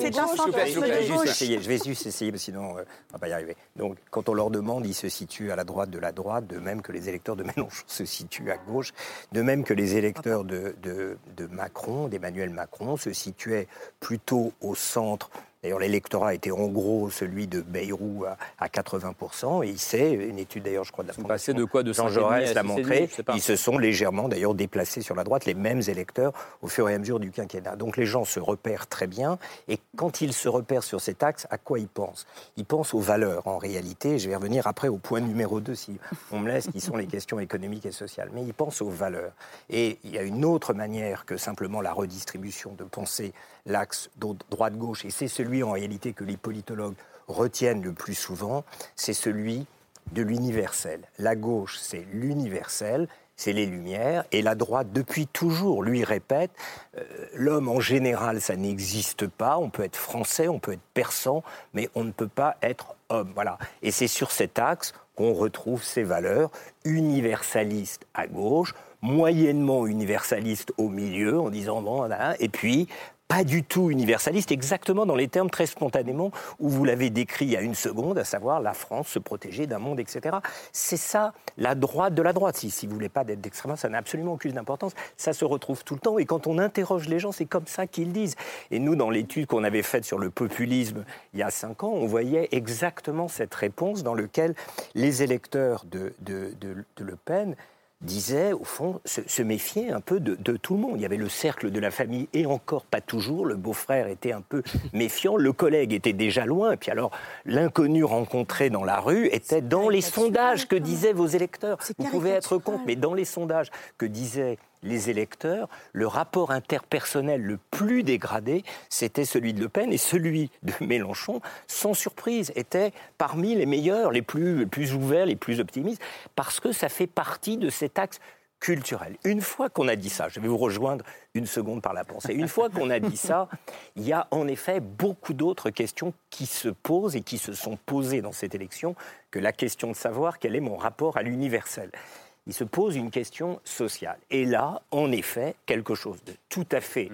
je vais juste essayer, sinon euh, on va pas y arriver. Donc, quand on leur demande, ils se situent à la droite de la droite, de même que les électeurs de Mélenchon se situent à gauche, de même que les électeurs de, de- de Macron, d'Emmanuel Macron, se situaient plutôt au centre. D'ailleurs, l'électorat était en gros celui de Bayrou à, à 80%, et il sait, une étude d'ailleurs, je crois, de la Ils sont passés de quoi? De Jean 5,5 Jaurès l'a 6,5, montré, ils se sont légèrement d'ailleurs déplacés sur la droite, les mêmes électeurs au fur et à mesure du quinquennat. Donc les gens se repèrent très bien, et quand ils se repèrent sur cet axe, à quoi ils pensent? Ils pensent aux valeurs en réalité, je vais revenir après au point numéro 2 si on me laisse, qui sont les questions économiques et sociales, mais ils pensent aux valeurs. Et il y a une autre manière que simplement la redistribution de penser l'axe droite-gauche, et c'est celui en réalité que les politologues retiennent le plus souvent, c'est celui de l'universel. La gauche, c'est l'universel, c'est les Lumières, et la droite, depuis toujours, lui répète, euh, l'homme en général, ça n'existe pas, on peut être français, on peut être persan, mais on ne peut pas être homme. Voilà. Et c'est sur cet axe qu'on retrouve ces valeurs universalistes à gauche, moyennement universalistes au milieu, en disant, bon, voilà, et puis pas du tout universaliste, exactement dans les termes très spontanément où vous l'avez décrit il y a une seconde, à savoir la France se protéger d'un monde, etc. C'est ça, la droite de la droite. Si, si vous voulez pas d'être d'extrême ça n'a absolument aucune importance. Ça se retrouve tout le temps. Et quand on interroge les gens, c'est comme ça qu'ils disent. Et nous, dans l'étude qu'on avait faite sur le populisme il y a cinq ans, on voyait exactement cette réponse dans laquelle les électeurs de, de- de Le Pen disait, au fond, se, se méfier un peu de, de tout le monde. Il y avait le cercle de la famille, et encore pas toujours. Le beau-frère était un peu méfiant, le collègue était déjà loin, et puis alors l'inconnu rencontré dans la rue était dans les sondages que disaient vos électeurs. Vous pouvez être contre, mais dans les sondages que disaient les électeurs, le rapport interpersonnel le plus dégradé, c'était celui de Le Pen et celui de Mélenchon, sans surprise, était parmi les meilleurs, les plus, ouverts, les plus optimistes, parce que ça fait partie de cet axe culturel. Une fois qu'on a dit ça, je vais vous rejoindre une seconde par la pensée, une fois qu'on a dit ça, il y a en effet beaucoup d'autres questions qui se posent et qui se sont posées dans cette élection que la question de savoir quel est mon rapport à l'universel il se pose une question sociale. Et là, en effet, quelque chose de tout à fait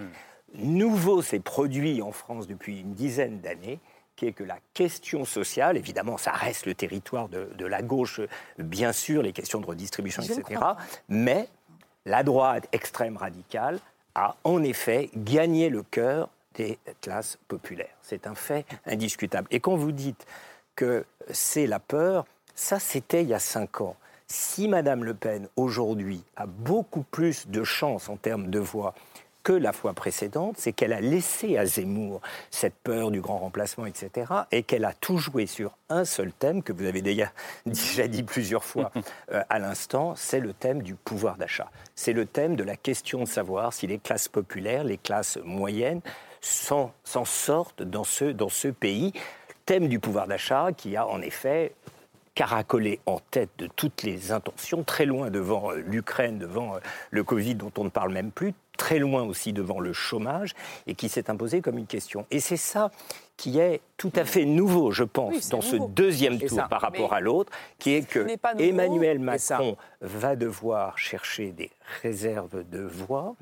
nouveau s'est produit en France depuis une dizaine d'années, qui est que la question sociale, évidemment, ça reste le territoire de, de la gauche, bien sûr, les questions de redistribution, Je etc. Mais la droite extrême radicale a en effet gagné le cœur des classes populaires. C'est un fait indiscutable. Et quand vous dites que c'est la peur, ça c'était il y a cinq ans. Si Madame Le Pen aujourd'hui a beaucoup plus de chances en termes de voix que la fois précédente, c'est qu'elle a laissé à Zemmour cette peur du grand remplacement, etc., et qu'elle a tout joué sur un seul thème que vous avez déjà, déjà dit plusieurs fois euh, à l'instant, c'est le thème du pouvoir d'achat. C'est le thème de la question de savoir si les classes populaires, les classes moyennes, s'en s'en sortent dans ce, dans ce pays. Thème du pouvoir d'achat qui a en effet caracolé en tête de toutes les intentions, très loin devant euh, l'Ukraine, devant euh, le Covid dont on ne parle même plus, très loin aussi devant le chômage, et qui s'est imposé comme une question. Et c'est ça qui est tout à fait nouveau, je pense, Oui, dans ce deuxième tour ça. par rapport Mais à l'autre, qui est que nouveau, Emmanuel. Macron va devoir chercher des réserves de voix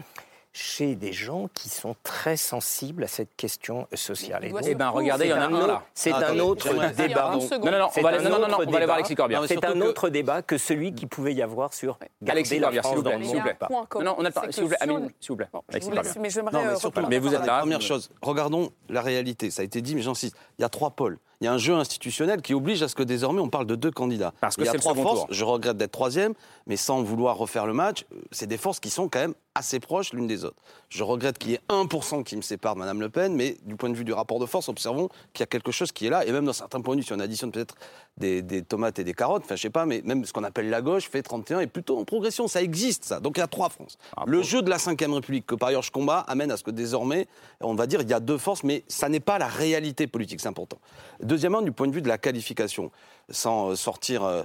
chez des gens qui sont très sensibles à cette question sociale. Et donc, Eh ben, regardez, il y en a c'est un, autre- là. C'est Ah, un autre débat. Non, non, non, on va un aller- non, non, non, on va aller voir. Alexis Corbière. C'est un que- autre débat que celui qui pouvait y avoir sur garder Alexis la Corbière, s'il France vous dans plaît, le s'il vous monde. plaît. Non, non, on a c'est pas, que s'il vous plaît, Amine, s'il vous plaît. Alexis Corbière. mais j'aimerais, Mais vous êtes là. Première chose, regardons la réalité. Ça a été dit, mais j'insiste. Il y a trois pôles. Il y a un jeu institutionnel qui oblige à ce que désormais on parle de deux candidats. Parce que il y a c'est trois forces. tour. Je regrette d'être troisième, mais sans vouloir refaire le match, euh, c'est des forces qui sont quand même assez proches l'une des autres. Je regrette qu'il y ait 1% qui me sépare de Mme Le Pen, mais du point de vue du rapport de force, observons qu'il y a quelque chose qui est là. Et même dans certains points de vue, si on additionne peut-être des, des tomates et des carottes, enfin je sais pas, mais même ce qu'on appelle la gauche fait 31 et plutôt en progression. Ça existe, ça. Donc il y a trois France. le jeu de la Ve République, que par ailleurs je combats, amène à ce que désormais, on va dire, il y a deux forces, mais ça n'est pas la réalité politique, c'est important. Deuxièmement, du point de vue de la qualification, sans sortir euh,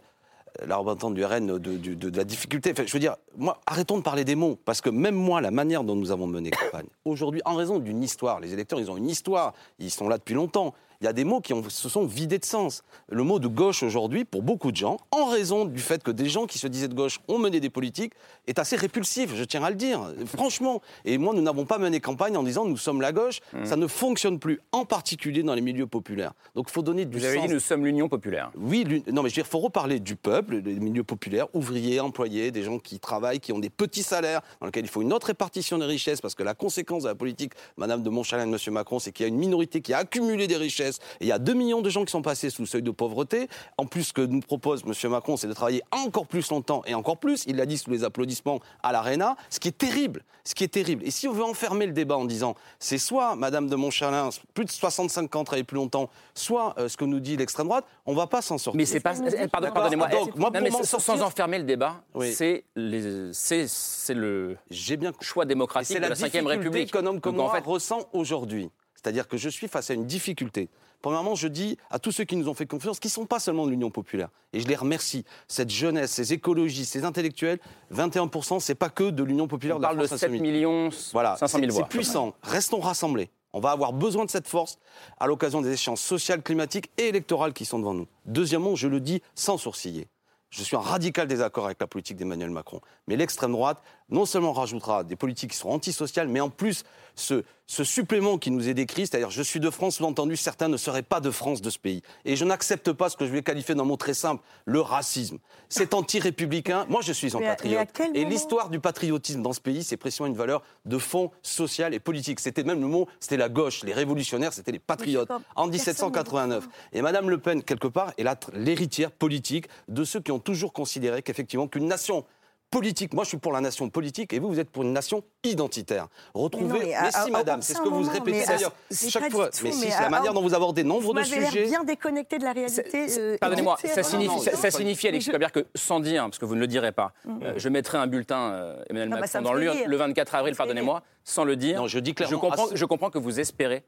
la représentante du RN de, de la difficulté. Enfin, je veux dire, moi, arrêtons de parler des mots, parce que même moi, la manière dont nous avons mené campagne, aujourd'hui, en raison d'une histoire, les électeurs, ils ont une histoire, ils sont là depuis longtemps. Il y a des mots qui ont- se sont vidés de sens. Le mot de gauche aujourd'hui, pour beaucoup de gens, en raison du fait que des gens qui se disaient de gauche ont mené des politiques, est assez répulsif, je tiens à le dire, franchement. Et moi, nous n'avons pas mené campagne en disant nous sommes la gauche. Mmh. Ça ne fonctionne plus, en particulier dans les milieux populaires. Donc il faut donner du Vous avez sens. dit nous sommes l'Union populaire. Oui, non, mais je veux dire, il faut reparler du peuple, des milieux populaires, ouvriers, employés, des gens qui travaillent, qui ont des petits salaires, dans lesquels il faut une autre répartition des richesses, parce que la conséquence de la politique, Madame de Montchalin et Monsieur Macron, c'est qu'il y a une minorité qui a accumulé des richesses, et il y a 2 millions de gens qui sont passés sous le seuil de pauvreté. En plus, ce que nous propose Monsieur Macron, c'est de travailler encore plus longtemps et encore plus. Il l'a dit sous les applaudissements à l'Arena, ce qui est terrible, ce qui est terrible. Et si on veut enfermer le débat en disant, c'est soit Madame de Montchalin, plus de 65 ans travailler plus longtemps, soit euh, ce que nous dit l'extrême droite, on va pas s'en sortir. Mais c'est pas. Pardon, pardonnez-moi. Donc, moi, Non, pour mais sans, sortir- sans enfermer le débat, Oui. c'est les- c'est c'est le J'ai bien choix démocratique c'est de la la République. qu'un homme comme Donc, en moi fait, ressent aujourd'hui. C'est-à-dire que je suis face à une difficulté. Premièrement, je dis à tous ceux qui nous ont fait confiance, qui ne sont pas seulement de l'Union populaire, et je les remercie, cette jeunesse, ces écologistes, ces intellectuels, 21%, c'est pas que de l'Union populaire on de la parle de France 7 insoumise. millions Voilà, 500 000 c'est- voix. C'est puissant. Restons rassemblés. On va avoir besoin de cette force à l'occasion des échéances sociales, climatiques et électorales qui sont devant nous. Deuxièmement, je le dis sans sourciller. Je suis en radical désaccord avec la politique d'Emmanuel Macron. Mais l'extrême droite, non seulement rajoutera des politiques qui seront antisociales, mais en plus, ce, ce supplément qui nous est décrit, c'est-à-dire je suis de France, sous-entendu, certains ne seraient pas de France de ce pays. Et je n'accepte pas ce que je vais qualifier d'un mot très simple, le racisme. C'est anti-républicain. Moi, je suis un patriote. Et l'histoire du patriotisme dans ce pays, c'est précisément une valeur de fond social et politique. C'était même le mot, c'était la gauche. Les révolutionnaires, c'était les patriotes. En personne 1789. Et Madame Le Pen, quelque part, est l'héritière politique de ceux qui ont toujours considéré qu'effectivement, qu'une nation politique, moi je suis pour la nation politique et vous, vous êtes pour une nation identitaire. Retrouvez, Mais non, mais à- si à- madame, c'est ce que vous moment, répétez à- d'ailleurs chaque fois. du Mais tout, si, mais c'est à- la manière dont vous abordez nombre Vous de sujets. bien déconnecté de la réalité. euh, Pardonnez-moi, ça signifie, ça, ça signifie, je- que sans dire, parce que vous ne le direz pas, euh, je mettrai un bulletin euh, Emmanuel Ah bah, Macron me dans fait le, rire. le 24 avril, pardonnez-moi, sans le dire. Non, je dis clairement, comprends, je comprends que vous espérez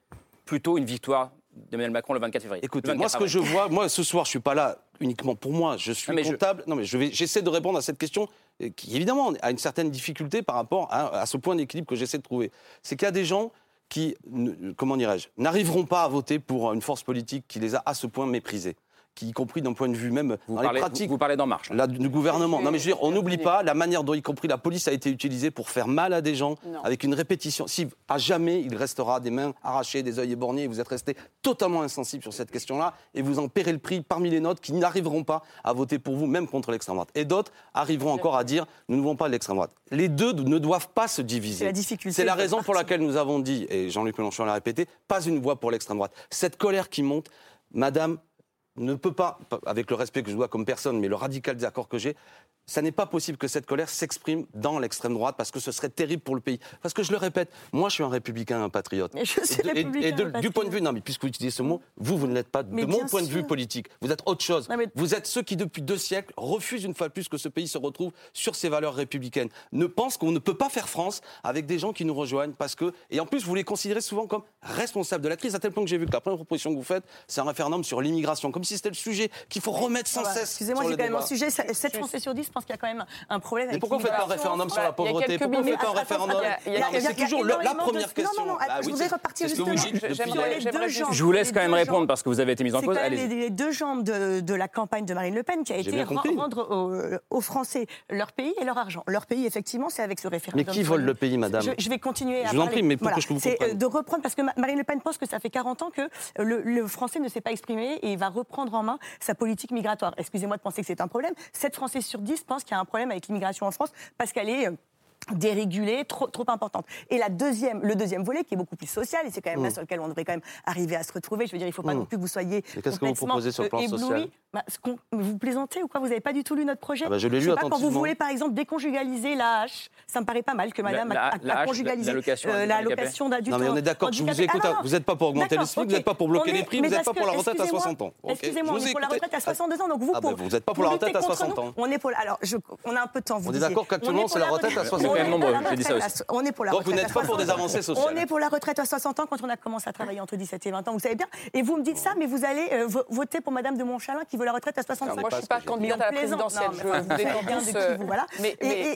plutôt une victoire d'Emmanuel Macron le 24 février. Écoutez, moi, 24 ce que je vois, moi, ce soir, je suis pas là uniquement pour moi. Je suis Non, mais je- comptable. Non, mais je j'essaie de répondre à cette question euh, qui, évidemment, a une certaine difficulté par rapport à, à ce point d'équilibre que j'essaie de trouver. C'est qu'il y a des gens qui, comment dirais-je, n'arriveront pas à voter pour une force politique qui les a à ce point méprisés qui, y compris d'un point de vue même vous dans parlez, les. Vous, parlez d'En Marche. La, du gouvernement. Non, mais je veux dire, on n'oublie pas la manière dont, y compris la police, a été utilisée pour faire mal à des gens, avec une répétition. Si à jamais, il restera des mains arrachées, des yeux éborgnés, vous êtes resté totalement insensible sur cette question-là, et vous en paierez le prix parmi les nôtres qui n'arriveront pas à voter pour vous, même contre l'extrême droite. Et d'autres arriveront encore à dire, nous ne voulons pas l'extrême droite. Les deux ne doivent pas se diviser. C'est la difficulté. C'est la raison pour laquelle nous avons dit, et Jean-Luc Mélenchon l'a répété, pas une voix pour l'extrême droite. Cette colère qui monte, Madame, ne peut pas, avec le respect que je dois comme personne, mais le radical désaccord que j'ai, ça n'est pas possible que cette colère s'exprime dans l'extrême droite parce que ce serait terrible pour le pays. Parce que je le répète, moi je suis un républicain, un patriote. Mais je suis et, de, républicain, et du point de vue, non mais puisque vous utilisez ce mot, vous vous ne l'êtes pas. De mon point de vue politique, vous êtes autre chose. Vous êtes ceux qui depuis deux siècles refusent une fois de plus que ce pays se retrouve sur ses valeurs républicaines. Ne pensent qu'on ne peut pas faire France avec des gens qui nous rejoignent parce que et en plus vous les considérez souvent comme responsables de la crise à tel point que j'ai vu que la première proposition que vous faites, c'est un référendum sur l'immigration, comme si c'était le sujet qu'il faut remettre ah sans bah, cesse. Excusez-moi, j'ai quand même un sujet. 7 Français sur 10 pense qu'il y a quand même un problème. Mais avec pourquoi vous faites un référendum sur la pauvreté Pourquoi vous faites un référendum C'est toujours la première question. Non, non, bah je voudrais repartir justement. Je vous laisse quand même répondre parce que vous avez été mise en cause. Les deux jambes de la campagne de Marine Le Pen qui a été rendre aux Français leur pays et leur argent. Leur pays, effectivement, c'est avec ce référendum. Mais qui vole le pays, madame je, vais continuer à. Je vous en prie, mais pour je vous C'est euh, de reprendre, parce que Marine Le Pen pense que ça fait 40 ans que le, français ne s'est pas exprimé et il va reprendre en main sa politique migratoire. Excusez-moi de penser que c'est un problème. 7 Français sur 10 je pense qu'il y a un problème avec l'immigration en France parce qu'elle est euh, dérégulée, trop, trop importante. Et la deuxième, le deuxième volet, qui est beaucoup plus social, et c'est quand même là mm. sur lequel on devrait quand même arriver à se retrouver, je veux dire, il ne faut pas mm. non plus que vous soyez qu'est-ce que vous proposez sur le euh, plan ébloui. social bah, ce Vous plaisantez ou quoi? Vous n'avez pas du tout lu notre projet? Ah bah Je l'ai lu sais Quand vous voulez, par exemple, déconjugaliser l'AH, ça me paraît pas mal que madame la, la, a, conjugalisé la, location euh, d'adulte. Non, mais on est d'accord, je vous écoute. Ah, vous n'êtes pas pour augmenter le SMIC, vous n'êtes pas pour bloquer les prix, vous n'êtes pas pour la retraite à 60 ans. Excusez-moi, on est pour la retraite à 62 ans, donc vous ah, Vous n'êtes pas pour la retraite à 60 ans. On est pour. Alors, on a un peu de temps, On est d'accord qu'actuellement, c'est la retraite à 60 ans. On est pour la Donc vous n'êtes pas pour des avancées sociales. On est pour la retraite à 60 ans quand on a commencé à travailler entre 17 et 20 ans, vous savez bien. Et vous me dites ça, mais vous allez euh, voter pour Madame de Montchalin qui veut la retraite à 65 ans. Ah, moi, je ne suis pas candidate à la présidentielle.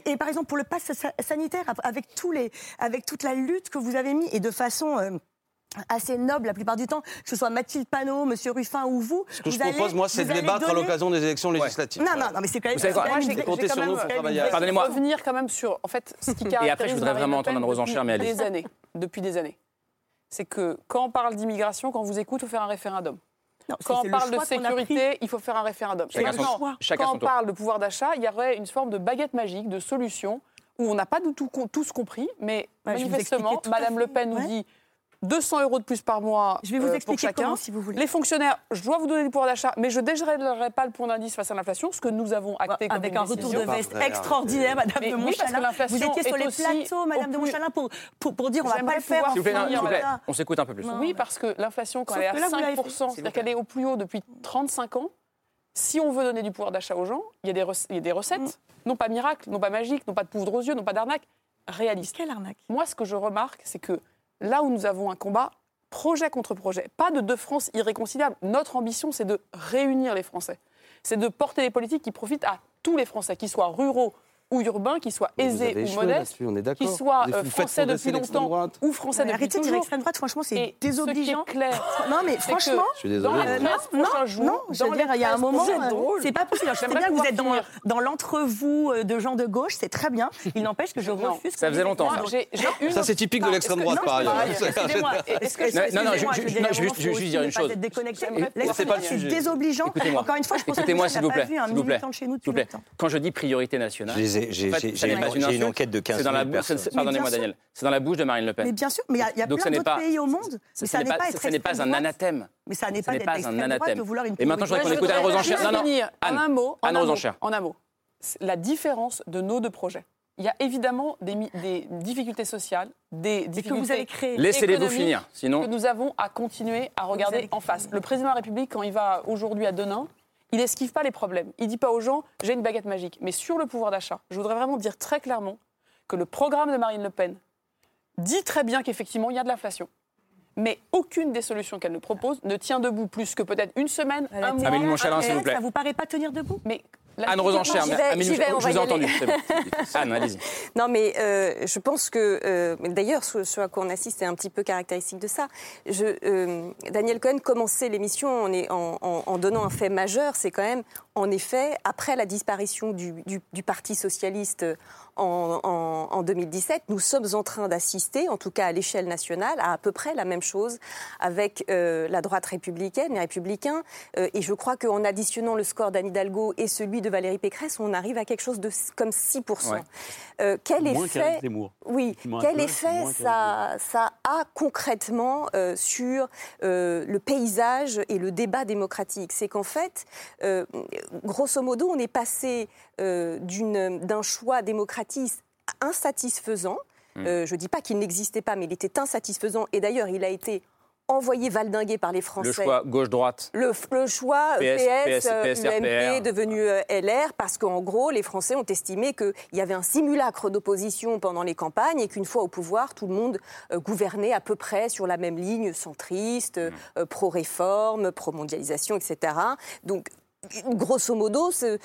Et par exemple, pour le pass sanitaire, avec, tous les, avec toute la lutte que vous avez mis et de façon... Euh, assez noble la plupart du temps, que ce soit Mathilde Panot, Monsieur Ruffin ou vous. Ce que vous je propose, moi, c'est de débattre à l'occasion des élections législatives. Non, non, non, mais c'est quand même. Vous savez quoi Moi, j'ai compté sur nous pour travailler. Pardonnez-moi. Revenir quand même sur, en fait, ce qui caractérise. Et après, je voudrais vraiment entendre Anne Rosenchère, mais allez. Des années, depuis des années, c'est que quand on parle d'immigration, quand on vous écoute, il faut faire un référendum. Quand on parle de sécurité, il faut faire un référendum. Chacun son. Quand on parle de pouvoir d'achat, il y aurait une forme de baguette magique, de solution, où on n'a pas du tout tous compris, mais manifestement, Madame Le Pen nous dit 200 euros de plus par mois. Je vais vous euh, expliquer pour chacun. Si vous voulez. Les fonctionnaires, je dois vous donner du pouvoir d'achat, mais je ne dégérerai pas le point d'indice face à l'inflation, ce que nous avons acté Avec un retour de veste extraordinaire, Madame mais de Montchalin. Oui, vous étiez sur les plateaux, Madame de Montchalin, pour, pour, dire on ne va pas le faire. On s'écoute un peu plus. Oui, parce que l'inflation, quand elle est à là, 5%, c'est-à-dire qu'elle est au plus haut depuis 35 ans, si on veut donner du pouvoir d'achat aux gens, il y, y a des, recettes, mm. non pas miracle, non pas magique, non pas de poudre aux yeux, non pas d'arnaque, réaliste. Quelle arnaque? Moi, ce que je remarque, c'est que là où nous avons un combat projet contre projet, pas de deux France irréconciliables. Notre ambition, c'est de réunir les Français. C'est de porter des politiques qui profitent à tous les Français, qu'ils soient ruraux, ou urbains, qu'ils soient aisés ou modestes, qui soient euh, français depuis longtemps ou français depuis arrêtez toujours. Arrêtez de dire l'extrême droite, franchement, c'est désobligeant. Clair, non, mais franchement, je suis désolé, non, non, jour, non, il y a un moment, c'est pas possible. Je sais bien que vous êtes dans, dans l'entre-vous euh, de gens de gauche, c'est très bien. Il n'empêche que je refuse. Ça faisait longtemps. Ça, c'est typique de ah, l'extrême droite, par ailleurs. Non, non, je vais juste dire une chose. C'est pas le sujet. Désobligeant. Encore une fois, je pense que vous n'avez vu un militant chez nous. Quand je dis priorité nationale, j'ai une, enquête de 15 dans Pardonnez-moi, Daniel. C'est dans la bouche de Marine Le Pen. Mais bien sûr, mais il y a, y a plein d'autres pays au monde. Mais ça n'est pas, un anathème. Mais ça n'est pas, un anathème. Et maintenant, je voudrais qu'on écoute Anne Rosenchère. Non, non, en un mot. Anne Rosenchère. En un mot. La différence de nos deux projets. Il y a évidemment des, difficultés sociales, des difficultés que vous avez créées. Laissez-les-vous finir, sinon. Que nous avons à continuer à regarder en face. Le président de la République, quand il va aujourd'hui à Denain, il esquive pas les problèmes. Il dit pas aux gens, j'ai une baguette magique. Mais sur le pouvoir d'achat, je voudrais vraiment dire très clairement que le programme de Marine Le Pen dit très bien qu'effectivement, il y a de l'inflation. Mais aucune des solutions qu'elle nous propose ne tient debout plus que peut-être une semaine, un mois. Amélie s'il vous plaît. Ça vous paraît pas tenir debout? Anne vais, ah, j'y je- vous ai entendu. bon. Anne, allez-y. Non, mais euh, je pense que, euh, d'ailleurs, ce, ce à quoi on assiste est un petit peu caractéristique de ça. Je, euh, Daniel Cohen commençait l'émission en, est- en- en- en donnant un fait majeur, c'est quand même, en effet, après la disparition du, du- du Parti socialiste en, en- en 2017, nous sommes en train d'assister, en tout cas à l'échelle nationale, à à peu près la même chose avec euh, la droite républicaine, les républicains. Euh, et je crois qu'en additionnant le score d'Anne Hidalgo et celui de Valérie Pécresse, on arrive à quelque chose de comme 6%. Ouais. Euh, quel Moins effet. Oui, quel effet ça, ça a concrètement sur le paysage et le débat démocratique? C'est qu'en fait, grosso modo, on est passé d'un choix démocratique insatisfaisant. Mm. Euh, je ne dis pas qu'il n'existait pas, mais il était insatisfaisant. Et d'ailleurs, il a été envoyé valdinguer par les Français. Le choix gauche-droite. Le, le choix PS, PS, PS, euh, UMP devenu euh, LR parce qu'en gros, les Français ont estimé qu'il y avait un simulacre d'opposition pendant les campagnes et qu'une fois au pouvoir, tout le monde euh, gouvernait à peu près sur la même ligne centriste, Mm. euh, pro-réforme, pro-mondialisation, etc. Donc, Grosso modo, ce,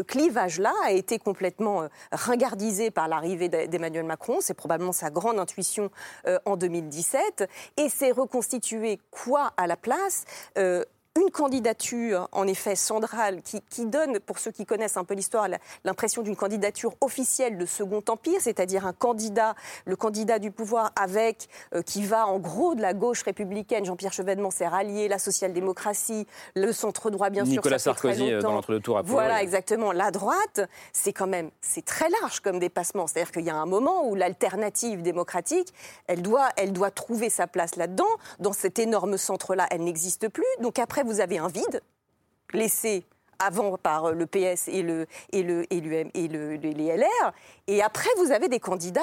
clivage-là a été complètement euh, ringardisé par l'arrivée d'E- d'Emmanuel Macron. C'est probablement sa grande intuition euh, en 2017. Et c'est reconstitué quoi à la place Euh, une candidature, en effet, centrale, qui, qui donne, pour ceux qui connaissent un peu l'histoire, l'impression d'une candidature officielle de Second Empire, c'est-à-dire un candidat, le candidat du pouvoir avec, euh, qui va en gros de la gauche républicaine, Jean-Pierre Chevènement s'est rallié, la social-démocratie, le centre-droit, bien Nicolas sûr. très Sarkozy, euh, dans l'entre-deux-tours à Voilà, exactement. La droite, c'est quand même, c'est très large comme dépassement. C'est-à-dire qu'il y a un moment où l'alternative démocratique, elle doit, elle doit trouver sa place là-dedans. Dans cet énorme centre-là, elle n'existe plus. Donc après, vous avez un vide laissé avant par le PS et, le, et, le, et, l'UM et le- les LR. Et après, vous avez des candidats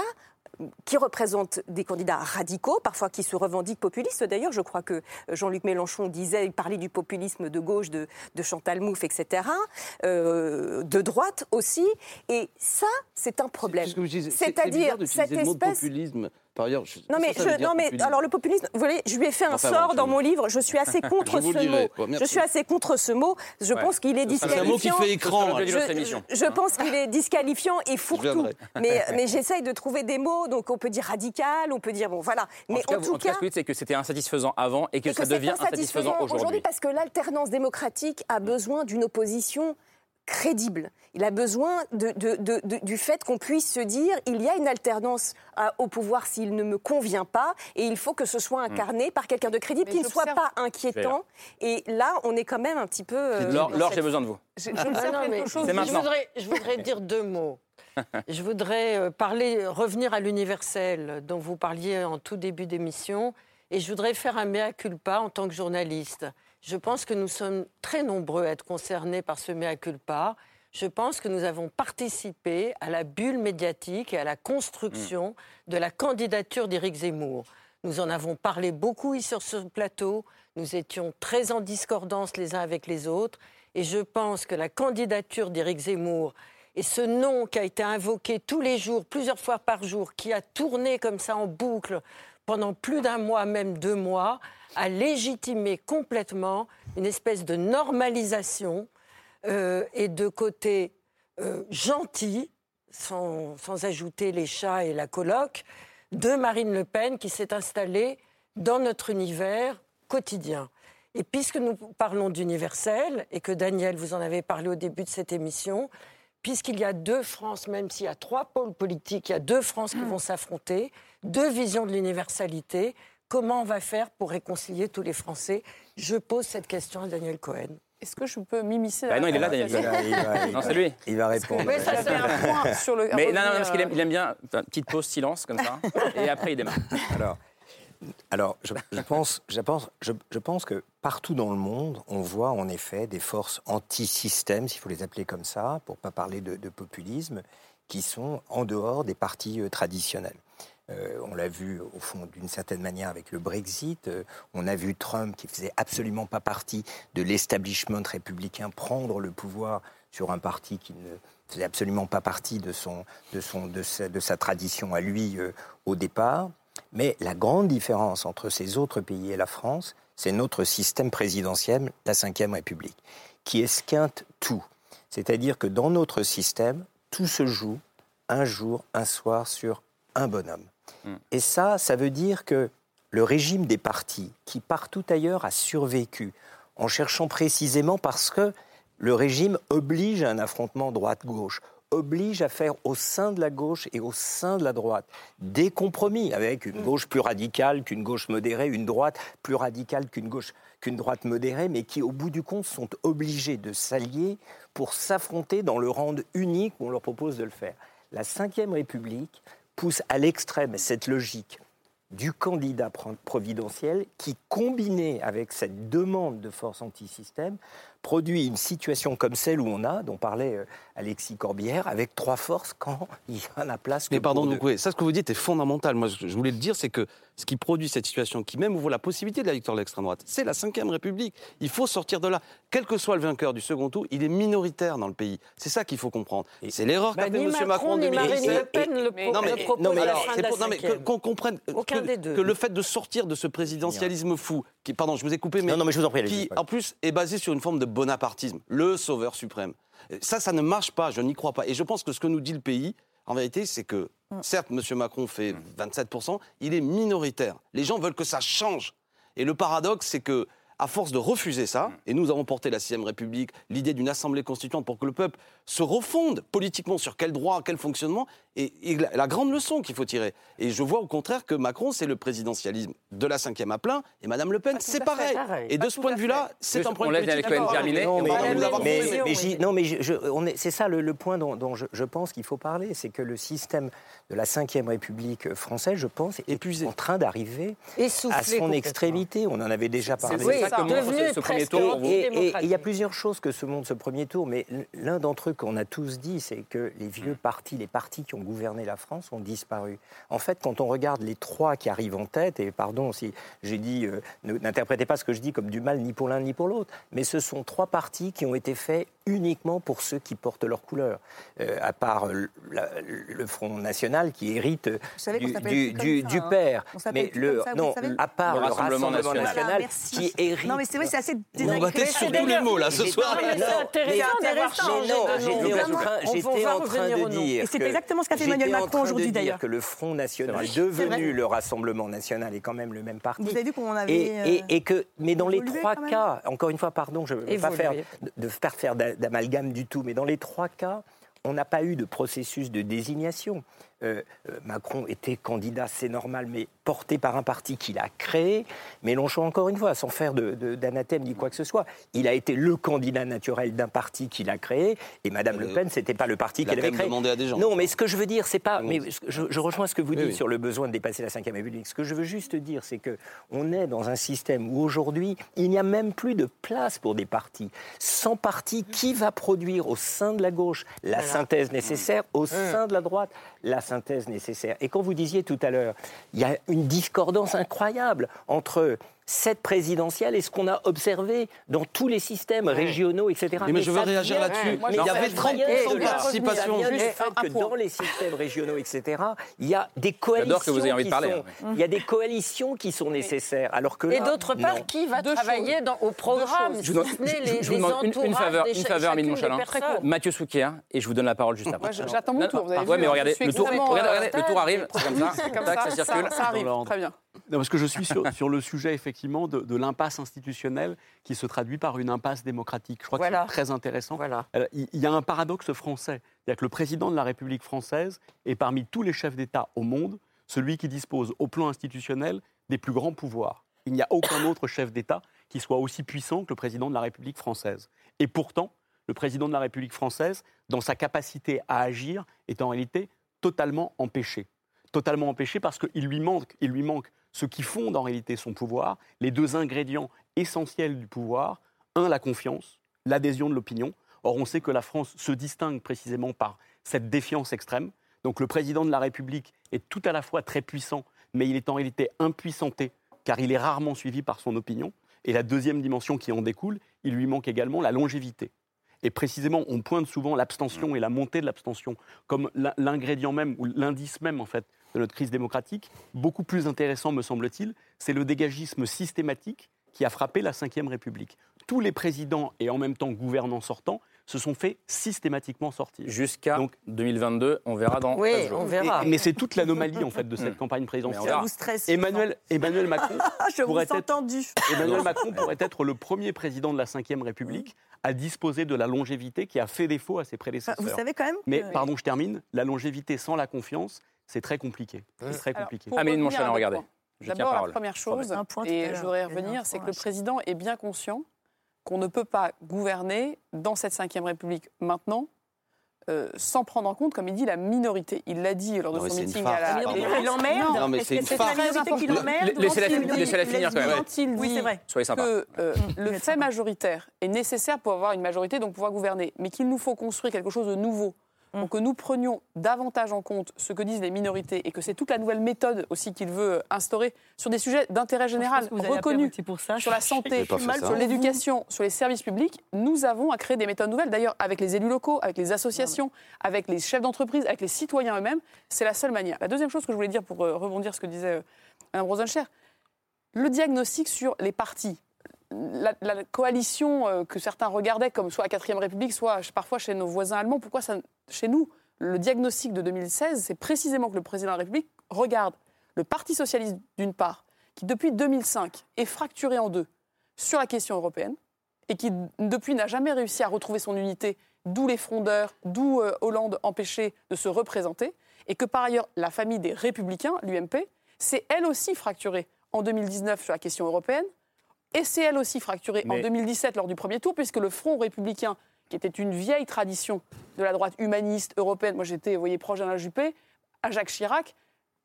qui représentent des candidats radicaux, parfois qui se revendiquent populistes. D'ailleurs, je crois que Jean-Luc Mélenchon disait, il parlait du populisme de gauche, de, de Chantal Mouffe, etc., euh, de droite aussi. Et ça, c'est un problème. Ce C'est-à-dire d'utiliser cette le mot espèce populisme. Par ailleurs, je- non mais, ça je, non mais alors le populisme, vous voyez, je lui ai fait un Enfin, sort bon, dans mon livre. Je suis assez contre ce mot. Je suis assez contre ce mot. Je Ouais. pense qu'il est C'est un disqualifiant. mot qui fait écran. Je, émission. je pense qu'il est disqualifiant et fourre-tout. Mais, mais j'essaye de trouver des mots. Donc on peut dire radical, on peut dire bon voilà. Mais en tout cas, c'est que c'était insatisfaisant avant et que et ça devient insatisfaisant aujourd'hui. parce que l'alternance démocratique a besoin d'une opposition crédible. Il a besoin de- de- de- de- du fait qu'on puisse se dire il y a une alternance à- au pouvoir s'il ne me convient pas et il faut que ce soit incarné par quelqu'un de crédible qui ne soit pas inquiétant. Et là, on est quand même un petit peu. euh, Laure, cette- j'ai besoin de vous. Je- Ah non, mais chose. Je voudrais, je voudrais dire deux mots. Je voudrais euh, parler, revenir à l'universel dont vous parliez en tout début d'émission, et je voudrais faire un mea culpa en tant que journaliste. Je pense que nous sommes très nombreux à être concernés par ce mea culpa. Je pense que nous avons participé à la bulle médiatique et à la construction de la candidature d'Éric Zemmour. Nous en avons parlé beaucoup ici sur ce plateau. Nous étions très en discordance les uns avec les autres. Et je pense que la candidature d'Éric Zemmour et ce nom qui a été invoqué tous les jours, plusieurs fois par jour, qui a tourné comme ça en boucle pendant plus d'un mois, même deux mois, a légitimé complètement une espèce de normalisation euh, et de côté euh, gentil, sans, sans ajouter les chats et la coloc, de Marine Le Pen qui s'est installée dans notre univers quotidien. Et puisque nous parlons d'universel, et que Daniel, vous en avez parlé au début de cette émission, puisqu'il y a deux France, même s'il y a trois pôles politiques, il y a deux France qui vont s'affronter, deux visions de l'universalité, comment on va faire pour réconcilier tous les Français? Je pose cette question à Daniel Cohen. Est-ce que je peux m'immiscer Bah non, il est là, Il Daniel va- il va- il Non, c'est lui. Il va répondre. Mais ça, c'est un point. sur le. Mais non, non, parce qu'il aime, euh, il aime bien. Enfin, petite pause, silence, comme ça. et après, il démarre. Alors, alors je, je pense, je, pense, je, je pense que partout dans le monde, on voit en effet des forces anti-système, s'il faut les appeler comme ça, pour ne pas parler de, de populisme, qui sont en dehors des partis euh, traditionnels. Euh, on l'a vu au fond d'une certaine manière avec le Brexit. Euh, on a vu Trump qui faisait absolument pas partie de l'establishment républicain prendre le pouvoir sur un parti qui ne faisait absolument pas partie de, son, de, son, de, sa, tradition à lui euh, au départ. Mais la grande différence entre ces autres pays et la France, c'est notre système présidentiel, la Ve République, qui esquinte tout. C'est-à-dire que dans notre système, tout se joue un jour, un soir sur un bonhomme. Hmm. Et ça, ça veut dire que le régime des partis, qui partout ailleurs a survécu, en cherchant précisément parce que le régime oblige à un affrontement droite-gauche, oblige à faire au sein de la gauche et au sein de la droite des compromis avec une gauche plus radicale qu'une gauche modérée, une droite plus radicale qu'une gauche qu'une droite modérée, mais qui au bout du compte sont obligés de s'allier pour s'affronter dans le rang unique où on leur propose de le faire. La Ve République pousse à l'extrême cette logique du candidat providentiel qui, combiné avec cette demande de force anti-système, produit une situation comme celle où on a, dont parlait euh, Alexis Corbière, avec trois forces quand il y en a place que Mais pardon pour de deux. vous couper. Ça, ce que vous dites est fondamental. Moi, ce que je voulais le dire, c'est que ce qui produit cette situation, qui même ouvre la possibilité de la victoire de l'extrême droite, c'est la Ve République. Il faut sortir de là. Quel que soit le vainqueur du second tour, il est minoritaire dans le pays. C'est ça qu'il faut comprendre. C'est l'erreur Bah, qu'a fait ni M. Macron, Macron en ni Marine 2017. Le Pen le pro- non, mais, le proposent non, mais à la alors, fin c'est de la pour- non, mais que- cinquième. qu'on comprenne Aucun que, des deux. que le fait de sortir de ce présidentialisme fou, qui, pardon, je vous ai coupé, mais, Non, non, mais je vous en prie, allez-y. qui en plus est basé sur une forme de bonapartisme, le sauveur suprême. Ça, ça ne marche pas, je n'y crois pas. Et je pense que ce que nous dit le pays, en vérité, c'est que, certes, M. Macron fait 27%, il est minoritaire. Les gens veulent que ça change. Et le paradoxe, c'est que, à force de refuser ça, et nous avons porté la Sixième République, l'idée d'une assemblée constituante pour que le peuple se refonde politiquement sur quel droit, quel fonctionnement, et, et la, la grande leçon qu'il faut tirer. Et je vois au contraire que Macron, c'est le présidentialisme de la cinquième à plein, et Mme Le Pen, c'est pareil. pareil. Et de ce point de vue-là, c'est un point on de laisse politique. D'accord. terminer. Non, on mais, mais- mais- non, mais je- je- on est- c'est ça le, le point dont, dont je, je pense qu'il faut parler, c'est que le système de la Ve République française, je pense, est Épuisé. en train d'arriver à son extrémité. On en avait déjà parlé. Ça que devenu ce- ce premier tour. Et- il y a plusieurs choses que se montre ce premier tour, mais l'un d'entre eux qu'on a tous dit, c'est que les vieux partis, les partis qui ont gouverné la France ont disparu. En fait, quand on regarde les trois qui arrivent en tête, et pardon si j'ai dit, euh, n'interprétez pas ce que je dis comme du mal ni pour l'un ni pour l'autre, mais ce sont trois partis qui ont été faits uniquement pour ceux qui portent leur couleur, Euh, à part euh, la- le Front National qui hérite savez du, hein. père. On s'appelle Mais le, ça, non, savez à part Le le Rassemblement Rassemblement national. national, Voilà, merci. qui hérite Non, mais c'est vrai, c'est assez On va désagréable. tester sur tous les mots, là, ce soir. c'est intéressant d'avoir changé j'étais en train, on de dire. C'est exactement ce qu'a fait Emmanuel Macron aujourd'hui, d'ailleurs. Que le Front National, vrai. devenu le Rassemblement National, est quand même le même parti. Vous avez vu qu'on avait. Et, euh, et que, mais dans les trois cas, encore une fois, pardon, je ne veux pas faire, d'amalgame du tout, mais dans les trois cas, on n'a pas eu de processus de désignation. Euh, euh, Macron était candidat, c'est normal, mais porté par un parti qu'il a créé. Mélenchon, encore une fois, sans faire d'anathème ni quoi que ce soit, il a été le candidat naturel d'un parti qu'il a créé. Et Madame Le Euh, Pen, c'était pas le parti qu'elle avait créé. demandé à des gens. Non, mais ce que je veux dire, c'est pas. Mais je, je rejoins ce que vous Oui, dites oui. sur le besoin de dépasser la Ve République. Ce que je veux juste dire, c'est que on est dans un système où aujourd'hui, il n'y a même plus de place pour des partis. Sans parti, qui va produire au sein de la gauche la synthèse nécessaire, au sein de la droite la synthèse nécessaire. Et quand vous disiez tout à l'heure, il y a une discordance incroyable entre cette présidentielle et ce qu'on a observé dans tous les systèmes régionaux, etc. Mais, mais je veux réagir là-dessus. mais il y avait vient 30% de participation. Ça vient du fait que dans les systèmes régionaux, etc., il y a des coalitions. J'adore que vous ayez envie de qui parler, sont- hein, Il y a des coalitions qui sont nécessaires. Alors que Et d'autre part, non. qui va Deux travailler dans- au programme. Je vous je- les, je vous demande une, faveur, des une faveur. Mathieu Souquier, et je vous donne la parole juste après. J'attends mon Non, tour, vous avez ouais, vu, mais hein, regardez, le tour, extrêmement, regardez, regardez, le tour arrive, c'est comme ça, circule. ça, arrive. Très bien. Non, parce que je suis sur, sur le sujet effectivement de, de l'impasse institutionnelle qui se traduit par une impasse démocratique. Je crois Voilà. que c'est très intéressant. Voilà. Il y a un paradoxe français, c'est-à-dire que le président de la République française est parmi tous les chefs d'État au monde celui qui dispose au plan institutionnel des plus grands pouvoirs. Il n'y a aucun autre chef d'État qui soit aussi puissant que le président de la République française. Et pourtant, le président de la République française, dans sa capacité à agir, est en réalité totalement empêché. Totalement empêché parce qu'il lui manque, il lui manque ce qui fonde en réalité son pouvoir, les deux ingrédients essentiels du pouvoir. Un, la confiance, l'adhésion de l'opinion. Or, on sait que la France se distingue précisément par cette défiance extrême. Donc, le président de la République est tout à la fois très puissant, mais il est en réalité impuissanté, car il est rarement suivi par son opinion. Et la deuxième dimension qui en découle, il lui manque également la longévité. Et précisément, on pointe souvent l'abstention et la montée de l'abstention comme l'in- l'ingrédient même ou l'indice même en fait de notre crise démocratique. Beaucoup plus intéressant, me semble-t-il, c'est le dégagisme systématique qui a frappé la Ve République. Tous les présidents et en même temps gouvernants sortants se sont fait systématiquement sortir. Jusqu'à 2022, on verra dans Oui, 13 jours. on verra. Et- mais c'est toute l'anomalie en fait de cette Hmm. campagne Mais on présidentielle. Ça vous stresse. Emmanuel, Emmanuel Macron Je vous pourrait être. Emmanuel Macron pourrait être le premier président de la Ve République à disposer de la longévité qui a fait défaut à ses prédécesseurs. Vous savez quand même Mais pardon, je termine. La longévité sans la confiance, c'est très compliqué. C'est très Alors, compliqué. pour Amélie deux regardez. points. Je tiens D'abord, parole. la première chose, et je voudrais revenir, c'est que le président est bien conscient qu'on ne peut pas gouverner dans cette Ve République maintenant euh, sans prendre en compte, comme il dit, la minorité. Il l'a dit lors de Non, son meeting à la... pardon. Il l'emmerde Non, mais c'est que une farce. la minorité qui l'emmerde Laissez-la finir- quand même. Quand il Oui, dit c'est vrai. Soyez sympa. que euh, le fait majoritaire est nécessaire pour avoir une majorité, donc pouvoir gouverner, mais qu'il nous faut construire quelque chose de nouveau. Pour que nous prenions davantage en compte ce que disent les minorités et que c'est toute la nouvelle méthode aussi qu'il veut instaurer sur des sujets d'intérêt général reconnus voter pour ça. sur la santé, sur l'éducation, sur les services publics, nous avons à créer des méthodes nouvelles. D'ailleurs, avec les élus locaux, avec les associations, avec les chefs d'entreprise, avec les citoyens eux-mêmes, c'est la seule manière. La deuxième chose que je voulais dire pour euh, rebondir sur ce que disait euh, Mme Rosencher, le diagnostic sur les partis. La, coalition euh, que certains regardaient comme soit la 4ème République, soit parfois chez nos voisins allemands, pourquoi ça, chez nous, le diagnostic de 2016, c'est précisément que le président de la République regarde le Parti socialiste d'une part, qui depuis 2005 est fracturé en deux sur la question européenne, et qui depuis n'a jamais réussi à retrouver son unité, d'où les frondeurs, d'où euh, Hollande empêché de se représenter, et que par ailleurs la famille des républicains, l'UMP, c'est elle aussi fracturée en 2019 sur la question européenne, et c'est elle aussi fracturée en Mais- 2017 lors du premier tour, puisque le Front républicain, qui était une vieille tradition de la droite humaniste européenne, moi j'étais, vous voyez, proche d'Alain Juppé, à Jacques Chirac,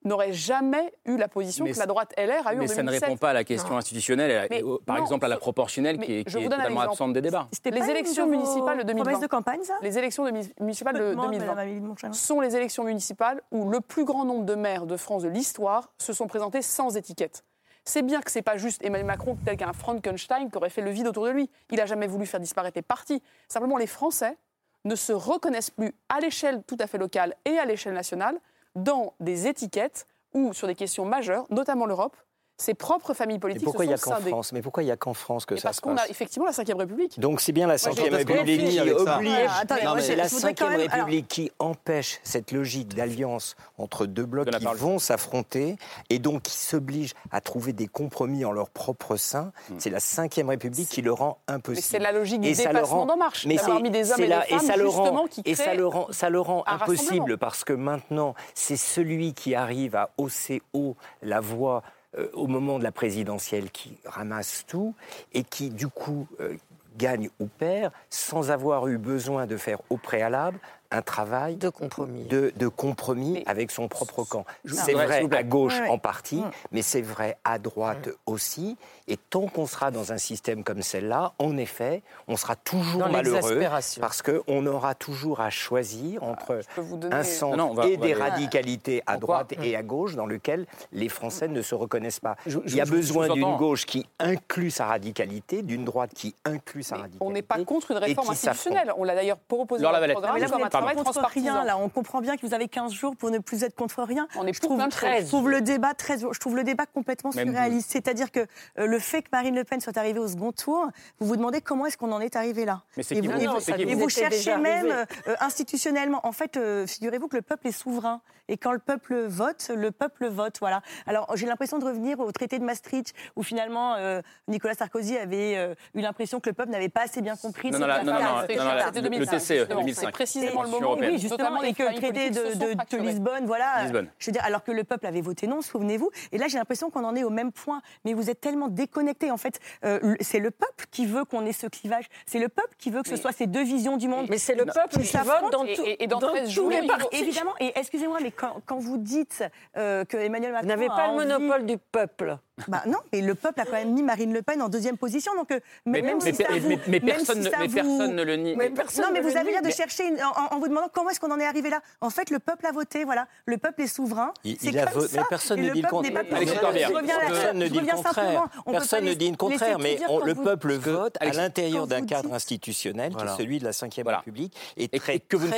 n'aurait jamais eu la position Mais que la droite LR a eu en Mais 2017. ça ne répond pas à la question institutionnelle, Mais par non, exemple à la proportionnelle mais qui est, qui totalement absente des débats. C'était Les élections municipales de 2020. promesses de campagne, ça? Les élections de municipales de Complètement, 2020 Madame Amélie de Montchalin. sont les élections municipales où le plus grand nombre de maires de France de l'histoire se sont présentés sans étiquette. C'est bien que c'est pas juste Emmanuel Macron tel qu'un Frankenstein qui aurait fait le vide autour de lui. Il a jamais voulu faire disparaître les partis. Simplement, les Français ne se reconnaissent plus à l'échelle tout à fait locale et à l'échelle nationale dans des étiquettes ou sur des questions majeures, notamment l'Europe. Ses propres familles Mais politiques pourquoi il n'y a qu'en. France? Mais pourquoi il n'y a qu'en France que Et ça parce se qu'on a passe? effectivement la Ve République. Donc c'est bien la Ve parce République qui oblige, Ah, attendez, Non, moi, mais je- la Ve même- alors- République qui empêche cette logique d'alliance entre deux blocs qui parole. vont s'affronter et donc qui s'obligent à trouver des compromis en leur propre sein, c'est la Ve République qui le rend impossible. Mais c'est la logique du Et dépassement d'En Marche, mais c'est- mis des hommes c'est et là- des femmes, ça le rend- justement, qui et ça le rend, ça le rend impossible parce que maintenant, c'est celui qui arrive à hausser haut la voix euh, au moment de la présidentielle qui ramasse tout et qui, du coup, euh, gagne ou perd sans avoir eu besoin de faire au préalable un travail de compromis, de, de compromis avec son propre camp. C'est vrai à gauche Ouais, ouais. en partie, mais c'est vrai à droite aussi. Et tant qu'on sera dans un système comme celle-là, en effet, on sera toujours Dans malheureux parce qu'on aura toujours à choisir entre donner- un centre Non, non, va- et des radicalités à Pourquoi droite et à gauche dans lequel les Français ne se reconnaissent pas. Je- je- Il y a je- besoin d'une gauche qui inclut sa radicalité, d'une droite qui inclut sa Mais radicalité. on n'est pas contre une réforme institutionnelle. On l'a d'ailleurs proposé dans le programme Mais là, vous n'êtes pas contre rien. Là, on comprend bien que vous avez 15 jours pour ne plus être contre rien. On est je pour trouve, plein de choses. je trouve le débat très, je trouve le débat complètement Même surréaliste. C'est-à-dire que euh, le fait que Marine Le Pen soit arrivée au second tour, vous vous demandez comment est-ce qu'on en est arrivé là. Mais c'est et qui vous, vous et Non, vous- et vous cherchez même euh, institutionnellement. En fait, euh, figurez-vous que le peuple est souverain. Et quand le peuple vote, le peuple vote. Voilà. Alors, j'ai l'impression de revenir au traité de Maastricht, où finalement euh, Nicolas Sarkozy avait euh, eu l'impression que le peuple n'avait pas assez bien compris. Non, non, la- non, non, non, C'était non, la- c'était le- le 2005, TCE, justement. 2005. C'est précisément le moment. Oui, justement, et que le traité de. Lisbonne, voilà. Lisbonne. Je veux dire, alors que le peuple avait voté non, souvenez-vous. Et là, j'ai l'impression qu'on en est au même point. Mais vous êtes tellement déconnectés. En fait, euh, c'est le peuple qui veut qu'on ait ce clivage. C'est le peuple qui veut que ce soit ces deux visions du monde. Mais c'est le peuple qui vote dans, tout- et- et dans dans 13 tous les partis. Évidemment, et excusez-moi, mais quand, quand vous dites euh, que Emmanuel Macron Vous n'avez a pas le envie- monopole du peuple. Bah non, mais le peuple a quand même mis Marine Le Pen en deuxième position, donc euh, Mais, même mais- si ça mais- vous- mais- mais même personne, si ne- ça mais vous- personne ne le nie. Mais personne non, mais vous avez l'air de Mais- chercher une- en, en vous demandant comment est-ce qu'on en est arrivé là. En fait, le peuple a voté, voilà. Le peuple est souverain. Il- C'est il a voté, ça. mais personne ne dit le contraire. Personne ne dit le contraire. Personne ne dit le contraire, mais le peuple vote à l'intérieur d'un cadre institutionnel qui est celui de la Ve. République et que vous ne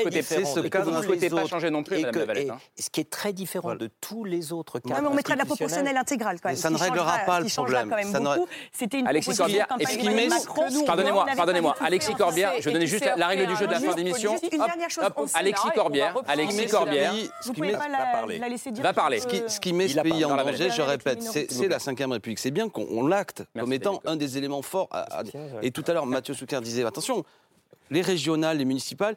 souhaitez, pas changer non plus, Madame ce qui est très différent de tous les autres cadres on mettrait de la institutionnels. proportionnelle intégrale quand même. Règle réglera pas le problème. quand même Ça n'aurait- beaucoup. C'était une Alexis Corbière, Pardonnez-moi, pardonnez-moi. Alexis Corbière, je donnais juste la, règle du jeu de la fin d'émission. Alexis Corbière, Alexis Corbière. Vous qui pouvez met- pas va la, laisser dire. Va parler. Ce qui, met Il ce pays en Dans la danger, je répète, c'est la Ve République. C'est bien qu'on on l'acte comme étant un des éléments forts. et tout à l'heure, Mathieu Souker disait attention, les régionales, les municipales,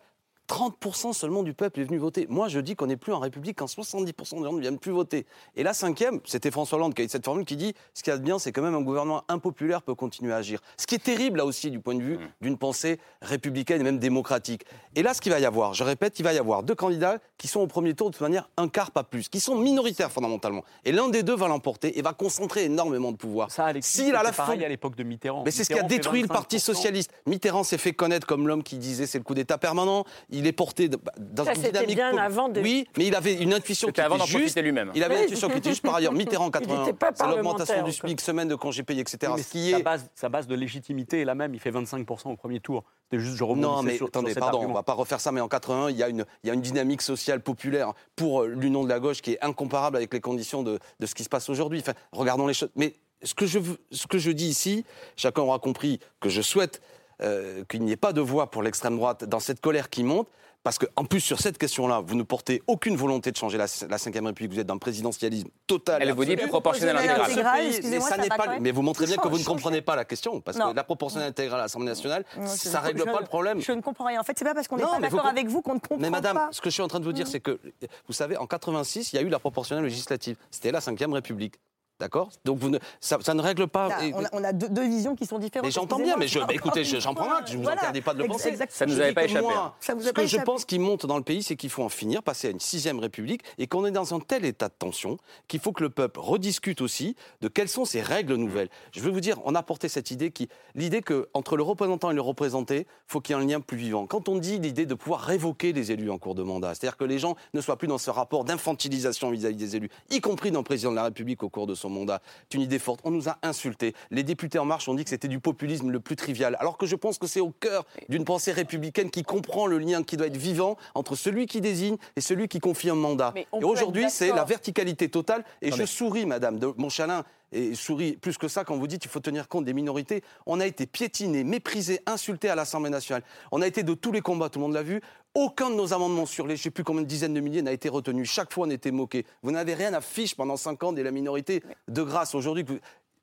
30% seulement du peuple est venu voter. Moi, je dis qu'on n'est plus en République quand 70% des gens ne viennent plus voter. Et la cinquième, c'était François Hollande qui a eu cette formule qui dit ce qu'il y a de bien, c'est que même un gouvernement impopulaire peut continuer à agir. Ce qui est terrible, là aussi, du point de vue d'une pensée républicaine et même démocratique. Et là, ce qu'il va y avoir, je répète, il va y avoir deux candidats qui sont au premier tour de toute manière un quart, pas plus, qui sont minoritaires fondamentalement. Et l'un des deux va l'emporter et va concentrer énormément de pouvoir. Ça, S'il a la pareil à l'époque de Mitterrand. mais c'est ce qui a détruit le Parti 25%. socialiste. Mitterrand s'est fait connaître comme l'homme qui disait c'est le coup d'État permanent. Il est porté de- dans Ça, une dynamique. bien avant de- Oui, mais il avait une intuition qui avant était d'en juste. profiter lui-même. Il avait Oui. une intuition qui était juste par ailleurs. Mitterrand 80, n'était pas c'est l'augmentation du. SMIC, semaine de congés payés, etc. Oui, mais ce qui sa, est base, sa base de légitimité est la même. Il fait 25% au premier tour. C'était juste, je rebondissais Non, mais sur, sur attendez, cet pardon, on argument. va pas refaire ça, mais en 81, il y a une, il y a une dynamique sociale populaire pour euh, l'union de la gauche qui est incomparable avec les conditions de, de ce qui se passe aujourd'hui. Enfin, regardons les choses. Mais ce que, je, ce que je dis ici, chacun aura compris que je souhaite euh, qu'il n'y ait pas de voix pour l'extrême droite dans cette colère qui monte. Parce qu'en plus, sur cette question-là, vous ne portez aucune volonté de changer la, la 5 République. Vous êtes dans le présidentialisme total. Elle et vous dit absolu. proportionnel Proportionnel intégral. intégral. Ce pays, excusez-moi, mais, ça ça n'est pas- mais vous montrez bien que vous ne comprenez pas la question, parce Non. que la proportionnelle intégrale à l'Assemblée nationale, Non, ça ne- règle je- pas le problème. Je ne comprends rien. En fait, c'est pas parce qu'on n'est pas vous d'accord avec vous qu'on ne comprend Mais madame, pas. ce que je suis en train de vous dire, c'est que, vous savez, en 86, il y a eu la proportionnelle législative. C'était la 5 République. D'accord? Donc vous ne, ça, ça ne règle pas. Là, on a, on a deux, deux visions qui sont différentes. mais j'entends bien, mais je, bah, écoutez, je- j'en prends acte, je vous Voilà. interdis pas de le penser. Ça nous Je avait pas échappé, moi. Ça vous a ce pas que je pense qui monte dans le pays, c'est qu'il faut en finir, passer à une sixième république, et qu'on est dans un tel état de tension qu'il faut que le peuple rediscute aussi de quelles sont ces règles nouvelles. Je veux vous dire, on a porté cette idée qui, l'idée que entre le représentant et le représenté, faut qu'il y ait un lien plus vivant. Quand on dit l'idée de pouvoir révoquer les élus en cours de mandat, c'est-à-dire que les gens ne soient plus dans ce rapport d'infantilisation vis-à-vis des élus, y compris dans le président de la République au cours de son mandat, c'est une idée forte. On nous a insultés. Les députés en marche ont dit que c'était du populisme le plus trivial, alors que je pense que c'est au cœur d'une pensée républicaine qui comprend le lien qui doit être vivant entre celui qui désigne et celui qui confie un mandat. Et aujourd'hui, c'est la verticalité totale. Et je souris, madame de Montchalin, et souris plus que ça quand vous dites qu'il faut tenir compte des minorités. On a été piétiné, méprisé, insulté à l'Assemblée nationale. On a été de tous les combats, tout le monde l'a vu. Aucun de nos amendements sur les, je ne sais plus combien de dizaines de milliers, n'a été retenu. Chaque fois, on était moqué. Vous n'avez rien à fiche pendant cinq ans de la minorité. De grâce, aujourd'hui, vous-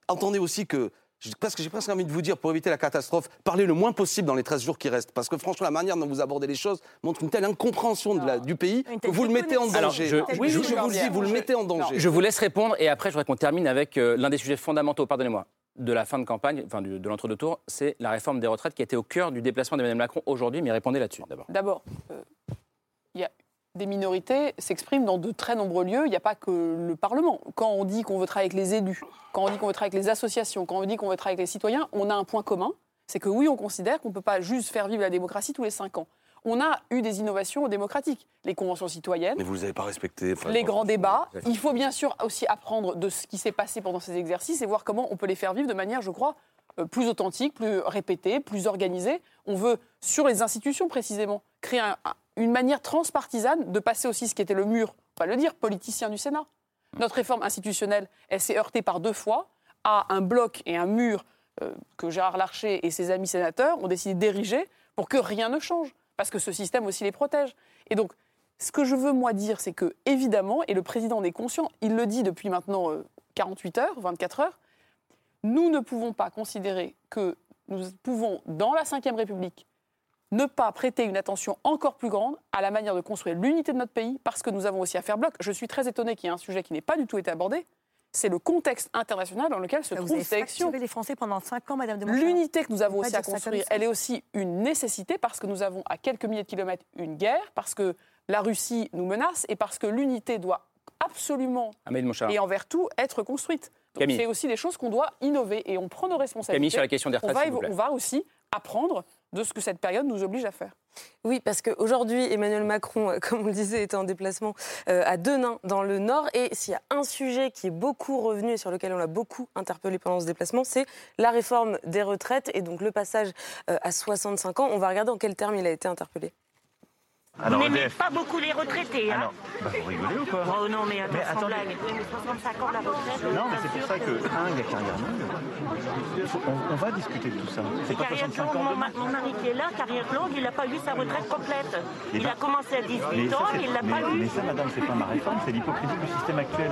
entendez aussi que parce que j'ai presque envie de vous dire, pour éviter la catastrophe, parlez le moins possible dans les 13 jours qui restent. Parce que franchement, la manière dont vous abordez les choses montre une telle incompréhension de la- du pays que vous le mettez en Alors, danger. je- oui, je- je, vous le dis, vous le mettez en danger. Je vous laisse répondre et après, je voudrais qu'on termine avec euh, l'un des sujets fondamentaux, pardonnez-moi, de la fin de campagne, enfin de l'entre-deux tours, c'est la réforme des retraites qui été au cœur du déplacement d'Emmanuel Macron aujourd'hui. Mais répondez là-dessus d'abord. D'abord, euh, il y a des minorités s'expriment dans de très nombreux lieux. Il n'y a pas que le Parlement. Quand on dit qu'on veut travailler avec les élus, quand on dit qu'on veut travailler avec les associations, quand on dit qu'on veut travailler avec les citoyens, on a un point commun. C'est que oui, on considère qu'on ne peut pas juste faire vivre la démocratie tous les cinq ans. On a eu des innovations démocratiques, les conventions citoyennes, Mais vous ne les avez pas respecté. enfin, les grands débats. Il faut bien sûr aussi apprendre de ce qui s'est passé pendant ces exercices et voir comment on peut les faire vivre de manière, je crois, euh, plus authentique, plus répétée, plus organisée. On veut, sur les institutions précisément, créer un- un- une manière transpartisane de passer aussi ce qui était le mur, pas le dire, politicien du Sénat. Notre réforme institutionnelle, elle s'est heurtée par deux fois à un bloc et un mur euh, que Gérard Larcher et ses amis sénateurs ont décidé d'ériger pour que rien ne change, parce que ce système aussi les protège. Et donc, ce que je veux moi dire, c'est que évidemment, et le président en est conscient, il le dit depuis maintenant euh, 48 heures, 24 heures, nous ne pouvons pas considérer que nous pouvons, dans la Ve République, ne pas prêter une attention encore plus grande à la manière de construire l'unité de notre pays, parce que nous avons aussi à faire bloc. Je suis très étonnée qu'il y ait un sujet qui n'ait pas du tout été abordé. C'est le contexte international dans lequel se Vous ces élections. fracturé les Français pendant 5 ans, Madame de. L'unité que nous avons aussi à construire, elle est aussi une nécessité parce que nous avons à quelques milliers de kilomètres une guerre, parce que la Russie nous menace et parce que l'unité doit absolument et envers tout être construite. Donc c'est aussi des choses qu'on doit innover et on prend nos responsabilités. Camille, sur la question des retraites, on va, s'il vous plaît. on va aussi apprendre de ce que cette période nous oblige à faire. Oui, parce qu'aujourd'hui, Emmanuel Macron, euh, comme on le disait, est en déplacement euh, à Denain, dans le Nord. Et s'il y a un sujet qui est beaucoup revenu et sur lequel on l'a beaucoup interpellé pendant ce déplacement, c'est la réforme des retraites et donc le passage euh, à 65 ans. On va regarder en quels termes il a été interpellé. Alors, vous n'aimez EDF. pas beaucoup les retraités, hein Bah, vous rigolez ou quoi Oh non, mais attends, Mais attendez. blague. Oui, mais 65 ans la retraite. Non, mais c'est pour ça que, un, il y a carrière longue. On, on va discuter de tout ça. C'est pas Carrière 65 longue, ans mon, mon mari qui est là, carrière longue, il n'a pas eu sa retraite complète. Il ben- a commencé à 18 Mais ça, ans, c'est- il l'a pas eu. Mais ça, madame, c'est pas ma réforme, c'est l'hypocrisie du système actuel.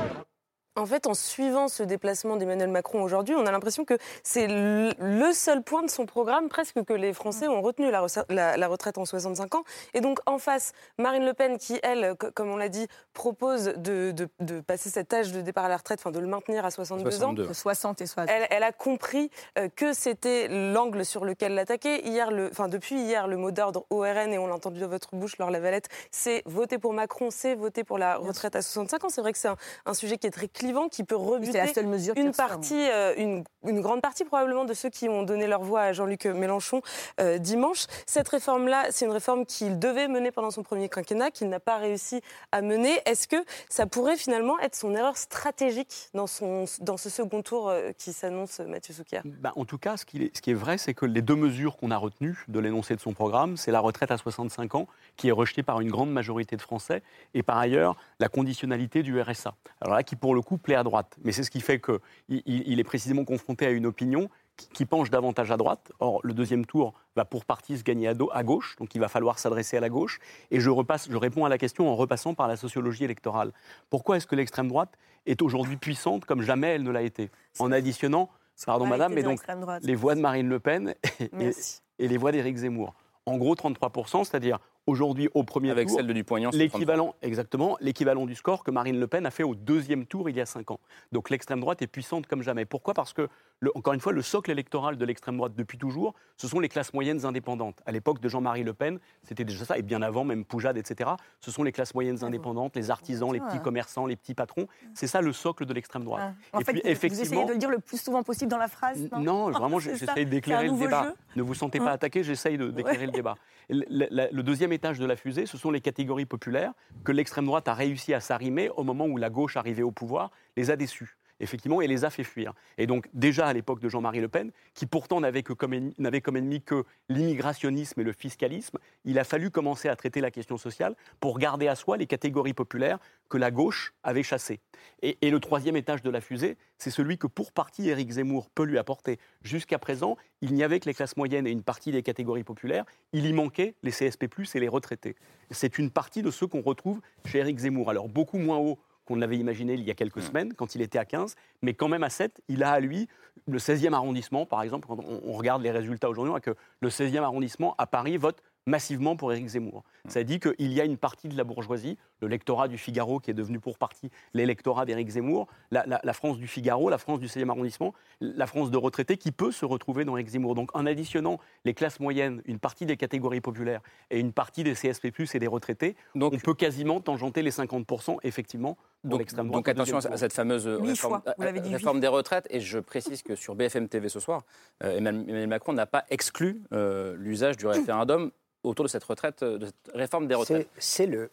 En fait, en suivant ce déplacement d'Emmanuel Macron aujourd'hui, on a l'impression que c'est le seul point de son programme presque que les Français ont retenu, la, rece- la- la retraite en 65 ans. Et donc, en face, Marine Le Pen, qui, elle, co- comme on l'a dit, propose de, de- de passer cet âge de départ à la retraite, enfin de le maintenir à 62, 62. ans. De 60 et 60. Elle, elle a compris euh, que c'était l'angle sur lequel l'attaquer. Hier, le, enfin depuis hier, le mot d'ordre ORN et on l'a entendu dans votre bouche, Laure Lavalette, c'est voter pour Macron, c'est voter pour la retraite à 65 ans. C'est vrai que c'est un, un sujet qui est très clivant, qui peut rebuter c'est la seule mesure une partie, euh, une, une grande partie probablement de ceux qui ont donné leur voix à Jean-Luc Mélenchon euh, dimanche. Cette réforme-là, c'est une réforme qu'il devait mener pendant son premier quinquennat, qu'il n'a pas réussi à mener. Est-ce que ça pourrait finalement être son erreur stratégique dans, son, dans ce second tour euh, qui s'annonce, Mathieu Souquier? Bah, en tout cas, ce qui est, ce qui est vrai, c'est que les deux mesures qu'on a retenues de l'énoncé de son programme, c'est la retraite à 65 ans, qui est rejetée par une grande majorité de Français, et par ailleurs, la conditionnalité du RSA. Alors là, qui pour le coup plaît à droite. Mais c'est ce qui fait qu'il il, est précisément confronté à une opinion qui, penche davantage à droite. Or, le deuxième tour va pour partie se gagner à, gauche, donc il va falloir s'adresser à la gauche. Et je, repasse, je réponds à la question en repassant par la sociologie électorale. Pourquoi est-ce que l'extrême droite est aujourd'hui puissante comme jamais elle ne l'a été? En additionnant, pardon madame, mais donc les voix de Marine Le Pen et, et les voix d'Éric Zemmour. En gros, 33%, c'est-à-dire aujourd'hui au premier Avec tour, celle de Dupont-Aignan, c'est l'équivalent, exactement, l'équivalent du score que Marine Le Pen a fait au deuxième tour il y a cinq ans. Donc l'extrême droite est puissante comme jamais. Pourquoi? Parce que, le- encore une fois, le socle électoral de l'extrême droite depuis toujours, ce sont les classes moyennes indépendantes. À l'époque de Jean-Marie LePen, c'était déjà ça, et bien avant, même Poujade, etc. Ce sont les classes moyennes indépendantes, les artisans, les petits Ah. commerçants, les petits patrons. C'est ça le socle de l'extrême droite. En et fait, puis vous- vous effectivement, essayez de le dire le plus souvent possible dans la phrase. Non, non, vraiment, j'essaye d'éclairer le débat. jeu. Ne vous sentez pas attaqué, j'essaye de- d'éclairer Ouais. le débat. Le, deuxième étage de la fusée, ce sont les catégories populaires que l'extrême droite a réussi à s'arrimer au moment où la gauche arrivait au pouvoir, les a déçus. Effectivement, et les a fait fuir. Et donc, déjà à l'époque de Jean-Marie Le Pen, qui pourtant n'avait comme ennemi que l'immigrationnisme et le fiscalisme, il a fallu commencer à traiter la question sociale pour garder à soi les catégories populaires que la gauche avait chassées. Et, et le troisième étage de la fusée, c'est celui que pour partie Éric Zemmour peut lui apporter. Jusqu'à présent, il n'y avait que les classes moyennes et une partie des catégories populaires. Il y manquait les CSP+, et les retraités. C'est une partie de ceux qu'on retrouve chez Éric Zemmour. Alors beaucoup moins haut qu'on l'avait imaginé il y a quelques semaines, quand il était à 15, mais quand même à 7, il a à lui le 16e arrondissement, par exemple, quand on, on regarde les résultats aujourd'hui, on voit que le 16e arrondissement à Paris vote massivement pour Éric Zemmour. Ça dit qu'il y a une partie de la bourgeoisie, le lectorat du Figaro qui est devenu pour partie l'électorat d'Éric Zemmour, la, la- la France du Figaro, la France du 16e arrondissement, la France de retraités qui peut se retrouver dans Éric Zemmour. Donc en additionnant les classes moyennes, une partie des catégories populaires et une partie des CSP+, et des retraités, on peut quasiment tangenter les 50% effectivement Donc, l'extrême droite. donc attention à, cette fameuse réforme, fois, euh, réforme des retraites. Et je précise que sur BFM TV ce soir, euh, Emmanuel Macron n'a pas exclu euh, l'usage du référendum autour de cette retraite, de cette réforme des retraites. C'est le,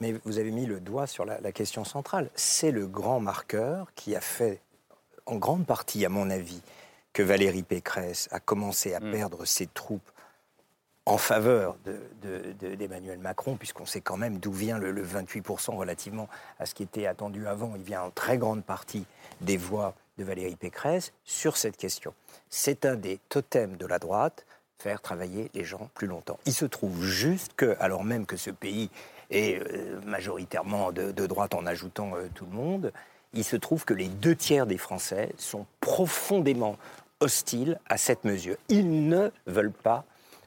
mais vous avez mis le doigt sur la, la question centrale. C'est le grand marqueur qui a fait, en grande partie, à mon avis, que Valérie Pécresse a commencé à Mm. perdre ses troupes en faveur de- de- de- d'Emmanuel Macron, puisqu'on sait quand même d'où vient le, le 28% relativement à ce qui était attendu avant. Il vient en très grande partie des voix de Valérie Pécresse sur cette question. C'est un des totems de la droite, faire travailler les gens plus longtemps. Il se trouve juste que, alors même que ce pays est euh, majoritairement de, de droite en ajoutant euh, tout le monde, il se trouve que les deux tiers des Français sont profondément hostiles à cette mesure. Ils ne veulent pas.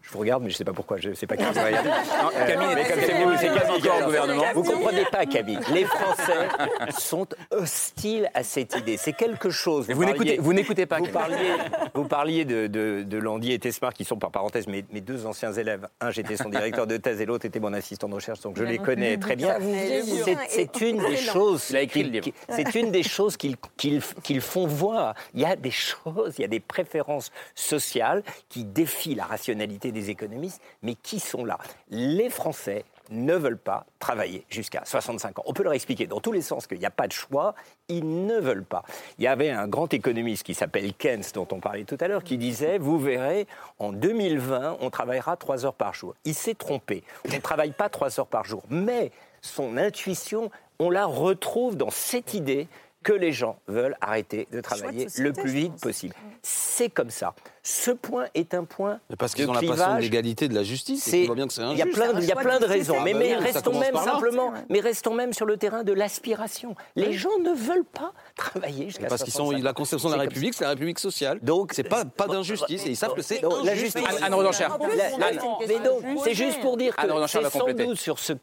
Je vous regarde, mais je ne sais pas pourquoi. Je sais pas aller. Non, Camille Euh, mais est- comme c'est vous, vous, c'est qui au gouvernement. Vous comprenez pas, Camille. Les Français sont hostiles à cette idée. C'est quelque chose. Vous n'écoutez- vous n'écoutez pas, Vous parliez, vous parliez de, de, de Landier et Tesmar, qui sont par parenthèse mes, mes deux anciens élèves. Un, j'étais son directeur de thèse, et l'autre était mon assistant de recherche, donc je les connais très bien. Vous. C'est- une des choses. Qui- C'est une des choses qu'ils font voir. Il y a des choses, il y a des préférences sociales qui défient la rationalité des économistes, mais qui sont là? Les Français ne veulent pas travailler jusqu'à 65 ans. On peut leur expliquer dans tous les sens qu'il n'y a pas de choix, ils ne veulent pas. Il y avait un grand économiste qui s'appelle Keynes, dont on parlait tout à l'heure, qui disait, vous verrez, en 2020, on travaillera 3 heures par jour. Il s'est trompé. On ne travaille pas 3 heures par jour. Mais son intuition, on la retrouve dans cette idée que les gens veulent arrêter de travailler société, le plus vite possible. C'est comme ça. Ce point est un point Mais parce qu'ils ont la passion de l'égalité, de la justice, Il y a injuste. plein de, il y a plein de raisons, mais, mais Ah ça restons même simplement, mais restons même sur le terrain de l'aspiration. Les gens ne veulent pas travailler jusqu'à Parce qu'ils sont 65 la conception de la République, c'est la République sociale. Donc c'est pas pas d'injustice et ils savent que c'est la justice. Anne- Anne Rodencher. La- la- mais donc, c'est juste pour dire Anne que c'est sans doute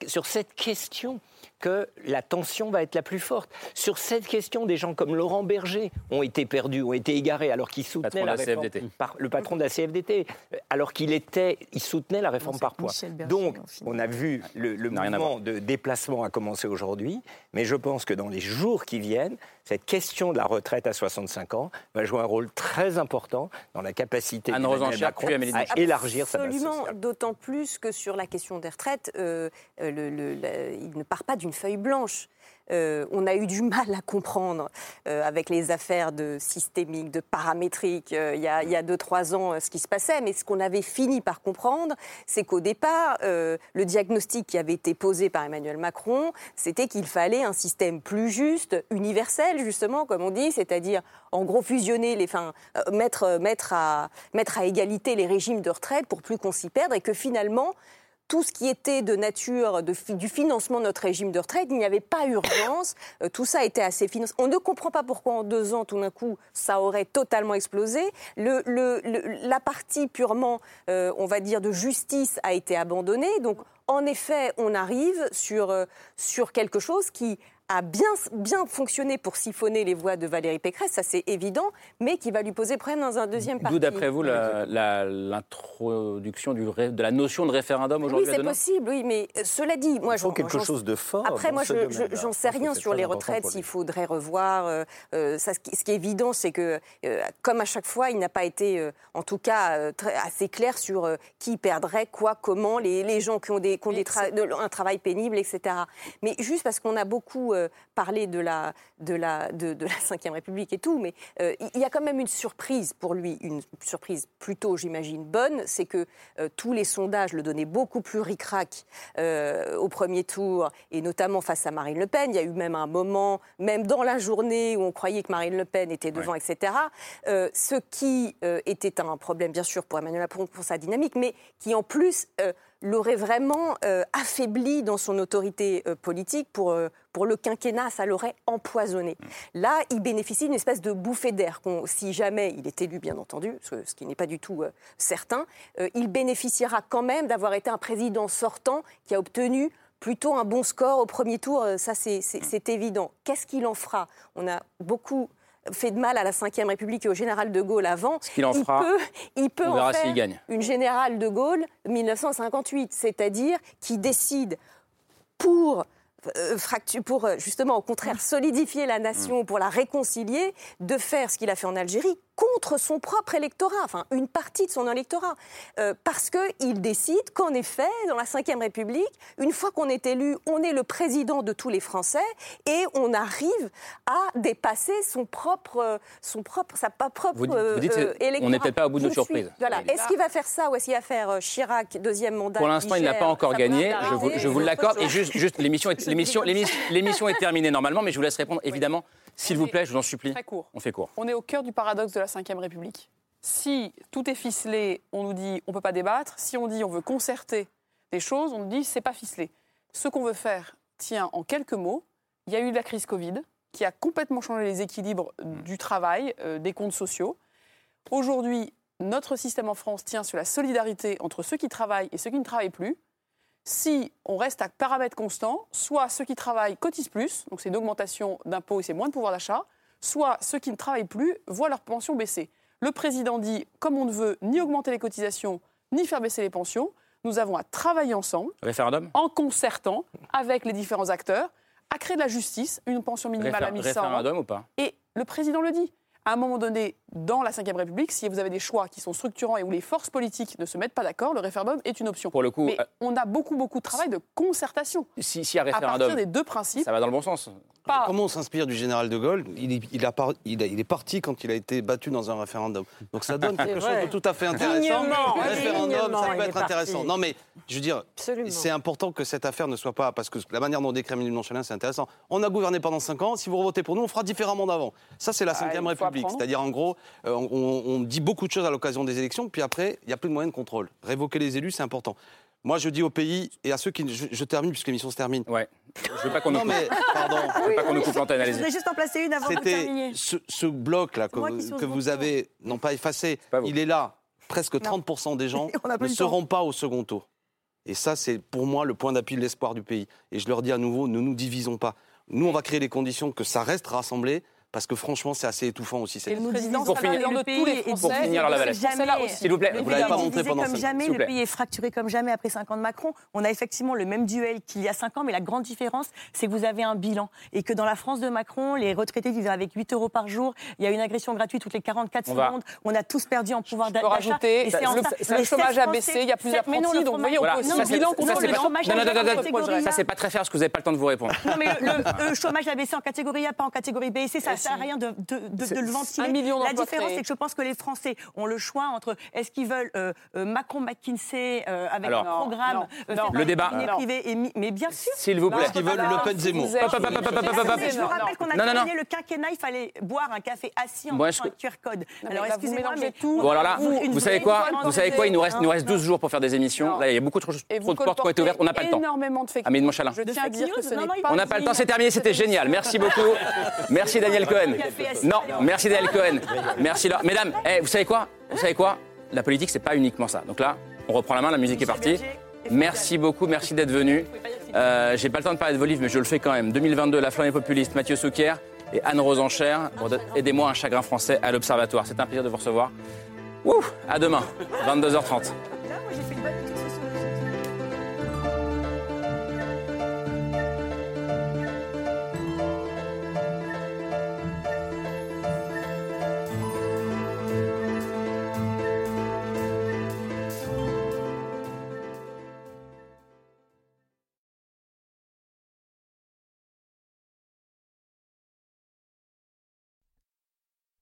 sur cette question que la tension va être la plus forte. Sur cette question, des gens comme Laurent Berger ont été perdus, ont été égarés, alors qu'ils soutenaient la la réforme CFDT. par le patron de la CFDT, alors qu'il était, il soutenait la réforme par poids. Donc, on a vu le, mouvement de déplacement a commencé aujourd'hui, mais je pense que dans les jours qui viennent, cette question de la retraite à 65 ans va jouer un rôle très important dans la capacité Anne Macron à élargir sa base Absolument, d'autant plus que sur la question des retraites, euh, euh, le- le- la- il ne part pas d'une feuille blanche. Euh, on a eu du mal à comprendre euh, avec les affaires de systémique, de paramétrique, euh, il y a- y a deux, trois ans, ce qui se passait. Mais ce qu'on avait fini par comprendre, c'est qu'au départ, le diagnostic qui avait été posé par Emmanuel Macron, c'était qu'il fallait un système plus juste, universel, justement, comme on dit, c'est-à-dire, en gros, fusionner les, enfin, mettre, mettre, à, mettre à égalité les régimes de retraite pour plus qu'on s'y perde et que finalement, tout ce qui était de nature du financement de notre régime de retraite, il n'y avait pas urgence. Euh, tout ça était assez financé. On ne comprend pas pourquoi en deux ans, tout d'un coup, ça aurait totalement explosé. La partie purement, euh, on va dire, de justice a été abandonnée. Donc, en effet, on arrive sur, euh, sur quelque chose qui a bien, bien fonctionné pour siphonner les voix de Valérie Pécresse, ça c'est évident, mais qui va lui poser problème dans un deuxième parti. D'où, d'après vous, l'introduction du ré- de la notion de référendum Oui, aujourd'hui à c'est possible, oui, mais euh, cela dit, moi, Il faut j'en- quelque chose de fort Après, moi, je- je j'en Je sais rien sur les retraites, s'il faudrait revoir. euh, euh, ça, ce, qui, ce qui est évident, c'est que, euh, comme à chaque fois, il n'a pas été, euh, en tout cas, euh, très- assez clair sur euh, qui perdrait quoi, comment, les, les gens qui ont, des, qui ont des tra- de- un travail pénible, etc. Mais juste parce qu'on a beaucoup euh, parlé de la, de la, de, de la Ve République et tout, mais euh, il y a quand même une surprise pour lui, une surprise plutôt, j'imagine, bonne, c'est que euh, tous les sondages le donnaient beaucoup plus ric-rac euh, au premier tour, et notamment face à Marine Le Pen. Il y a eu même un moment, même dans la journée, où on croyait que Marine Le Pen était devant, etc. Ce qui était un problème, bien sûr, pour Emmanuel Macron, pour sa dynamique, mais qui en plus l'aurait vraiment euh, affaibli dans son autorité euh, politique pour, euh, pour le quinquennat, ça l'aurait empoisonné. Là, il bénéficie d'une espèce de bouffée d'air. Si jamais il est élu, bien entendu, ce, ce qui n'est pas du tout certain, il bénéficiera quand même d'avoir été un président sortant qui a obtenu plutôt un bon score au premier tour. Ça, c'est évident. Qu'est-ce qu'il en fera? On a beaucoup fait de mal à la Ve République et au général de Gaulle avant. En il fera, peut, il peut on en verra faire gagne. une générale de Gaulle 1958, c'est-à-dire qui décide pour euh, pour euh, justement au contraire solidifier la nation, pour la réconcilier, de faire ce qu'il a fait en Algérie contre son propre électorat, enfin une partie de son électorat, Euh, parce qu'il décide qu'en effet, dans la Ve République, une fois qu'on est élu, on est le président de tous les Français et on arrive à dépasser son propre, euh, son propre, sa propre Vous dites- vous dites, euh, on électorat. n'est peut-être pas au bout de Je notre suis- surprise. Voilà. Il est Est-ce qu'il va faire ça ou est-ce qu'il va faire euh, Chirac deuxième mandat Pour l'instant, il n'a pas encore gagné. Je vous, popularité je vous l'accorde. Et juste, juste l'émission est, l'émission, l'émission, l'émission est terminée normalement, mais je vous laisse répondre. Évidemment, s'il vous plaît, je vous en supplie. Très court. On fait court. On est au cœur du paradoxe de la Ve République. Si tout est ficelé, on nous dit on ne peut pas débattre. Si on dit on veut concerter des choses, on nous dit c'est pas ficelé. Ce qu'on veut faire tient en quelques mots. Il y a eu la crise Covid qui a complètement changé les équilibres du travail, euh, des comptes sociaux. Aujourd'hui, notre système en France tient sur la solidarité entre ceux qui travaillent et ceux qui ne travaillent plus. Si on reste à paramètres constants, soit ceux qui travaillent cotisent plus, donc c'est une augmentation d'impôts et c'est moins de pouvoir d'achat, soit ceux qui ne travaillent plus voient leur pension baisser. Le président dit, comme on ne veut ni augmenter les cotisations, ni faire baisser les pensions, nous avons à travailler ensemble, Référendum en concertant avec les différents acteurs, à créer de la justice, une pension minimale à Réfé- 1100 euros. Référendum ou pas? Et le président le dit. À un moment donné, dans la Ve République, si vous avez des choix qui sont structurants et où les forces politiques ne se mettent pas d'accord, le référendum est une option. Pour le coup, Mais euh, on a beaucoup, beaucoup de travail de concertation. Si, si y a À référendum, partir des deux principes, ça va dans le bon sens. Pas Comment on s'inspire du général de Gaulle il, est- il a par- il a- il est parti quand il a été battu dans un référendum. Donc ça donne quelque chose de tout à fait intéressant. Le référendum, ça peut être parti. intéressant. Non mais, je veux dire, c'est important que cette affaire ne soit pas... Parce que la manière dont décrit Amélie Montchalin, c'est intéressant. On a gouverné pendant 5 ans, si vous revotez pour nous, on fera différemment d'avant. Ça, c'est la Ah, 5 il faut République. C'est-à-dire, en gros, euh, on, on dit beaucoup de choses à l'occasion des élections, puis après, il n'y a plus de moyens de contrôle. Révoquer les élus, c'est important. Moi, je dis au pays, et à ceux qui... Je, je termine, puisque l'émission se termine. Ouais. Je veux pas qu'on nous Non coupe. mais, pardon. Je veux pas qu'on nous coupe l'antenne, Je allez-y. voudrais juste en placer une avant de terminer. ce, ce bloc-là que, vous- que avez, non pas effacé, il est là. Presque Non. 30% des gens ne seront pas au second tour. Et ça, c'est pour moi le point d'appui de l'espoir du pays. Et je leur dis à nouveau, ne nous divisons pas. Nous, on va créer les conditions que ça reste rassemblé, parce que franchement, c'est assez étouffant aussi. Et cette- le président Pour finir- dans de tous les Pour Français. finir, la Valette. S'il vous plaît, Vous l'avez pays pas montré pendant comme jamais, le pays est fracturé comme jamais après 5 ans de Macron. On a effectivement le même duel qu'il y a 5 ans, mais la grande différence, c'est que vous avez un bilan. Et que dans la France de Macron, les retraités vivent avec 8 euros par jour. Il y a une agression gratuite toutes les 44 On va- secondes. On a tous perdu en pouvoir Je peux d'achat. rajouter, Et le- ça- c'est le chômage 16 a baissé, il y a plus d'apprentis, donc vous voyez, on peut aussi ça, c'est- bilan ça, catégorie Ça, c'est pas très fair parce que vous n'avez pas le temps de vous répondre. Non, mais le, le chômage a baissé en catégorie A, pas en catégorie B et C. Ça à rien de, de, de- de le ventiler. un million La différence, c'est que je pense que les Français ont le choix entre est-ce qu'ils veulent euh, euh, Macron-McKinsey euh, avec Alors, un programme non, euh, non. Le débat. et Mais bien sûr. S'il vous plaît. Parce qu'ils veulent Le Pen Zemmour. Je vous rappelle qu'on a terminé le quinquennat, il fallait boire un café assis en un QR code. Alors excusez-moi, mais tout. Vous savez quoi Vous savez quoi Il nous reste, il nous reste Non. 12 jours pour faire des émissions. Là, il y a beaucoup trop, de portes qui ont été ouvertes. On n'a pas le temps. énormément de fake. Je De tiens à fake dire que news ce Non, n'est non, il pas On n'a pas le temps, c'est terminé, c'était génial. Merci beaucoup. Merci Daniel Cohen. Non, merci Daniel Cohen. Merci Laure. Mesdames, eh, vous savez quoi? Vous savez quoi? La politique, c'est pas uniquement ça. Donc là, on reprend la main, la musique est partie. Merci beaucoup, merci d'être venu. Euh, J'ai pas le temps de parler de vos livres, mais je le fais quand même. 2022, La flamme populiste, Mathieu Souquier et Anne-Rose Enchère. Aidez-moi un chagrin français à l'Observatoire. C'est un plaisir de vous recevoir. Ouh, à demain, 22h30.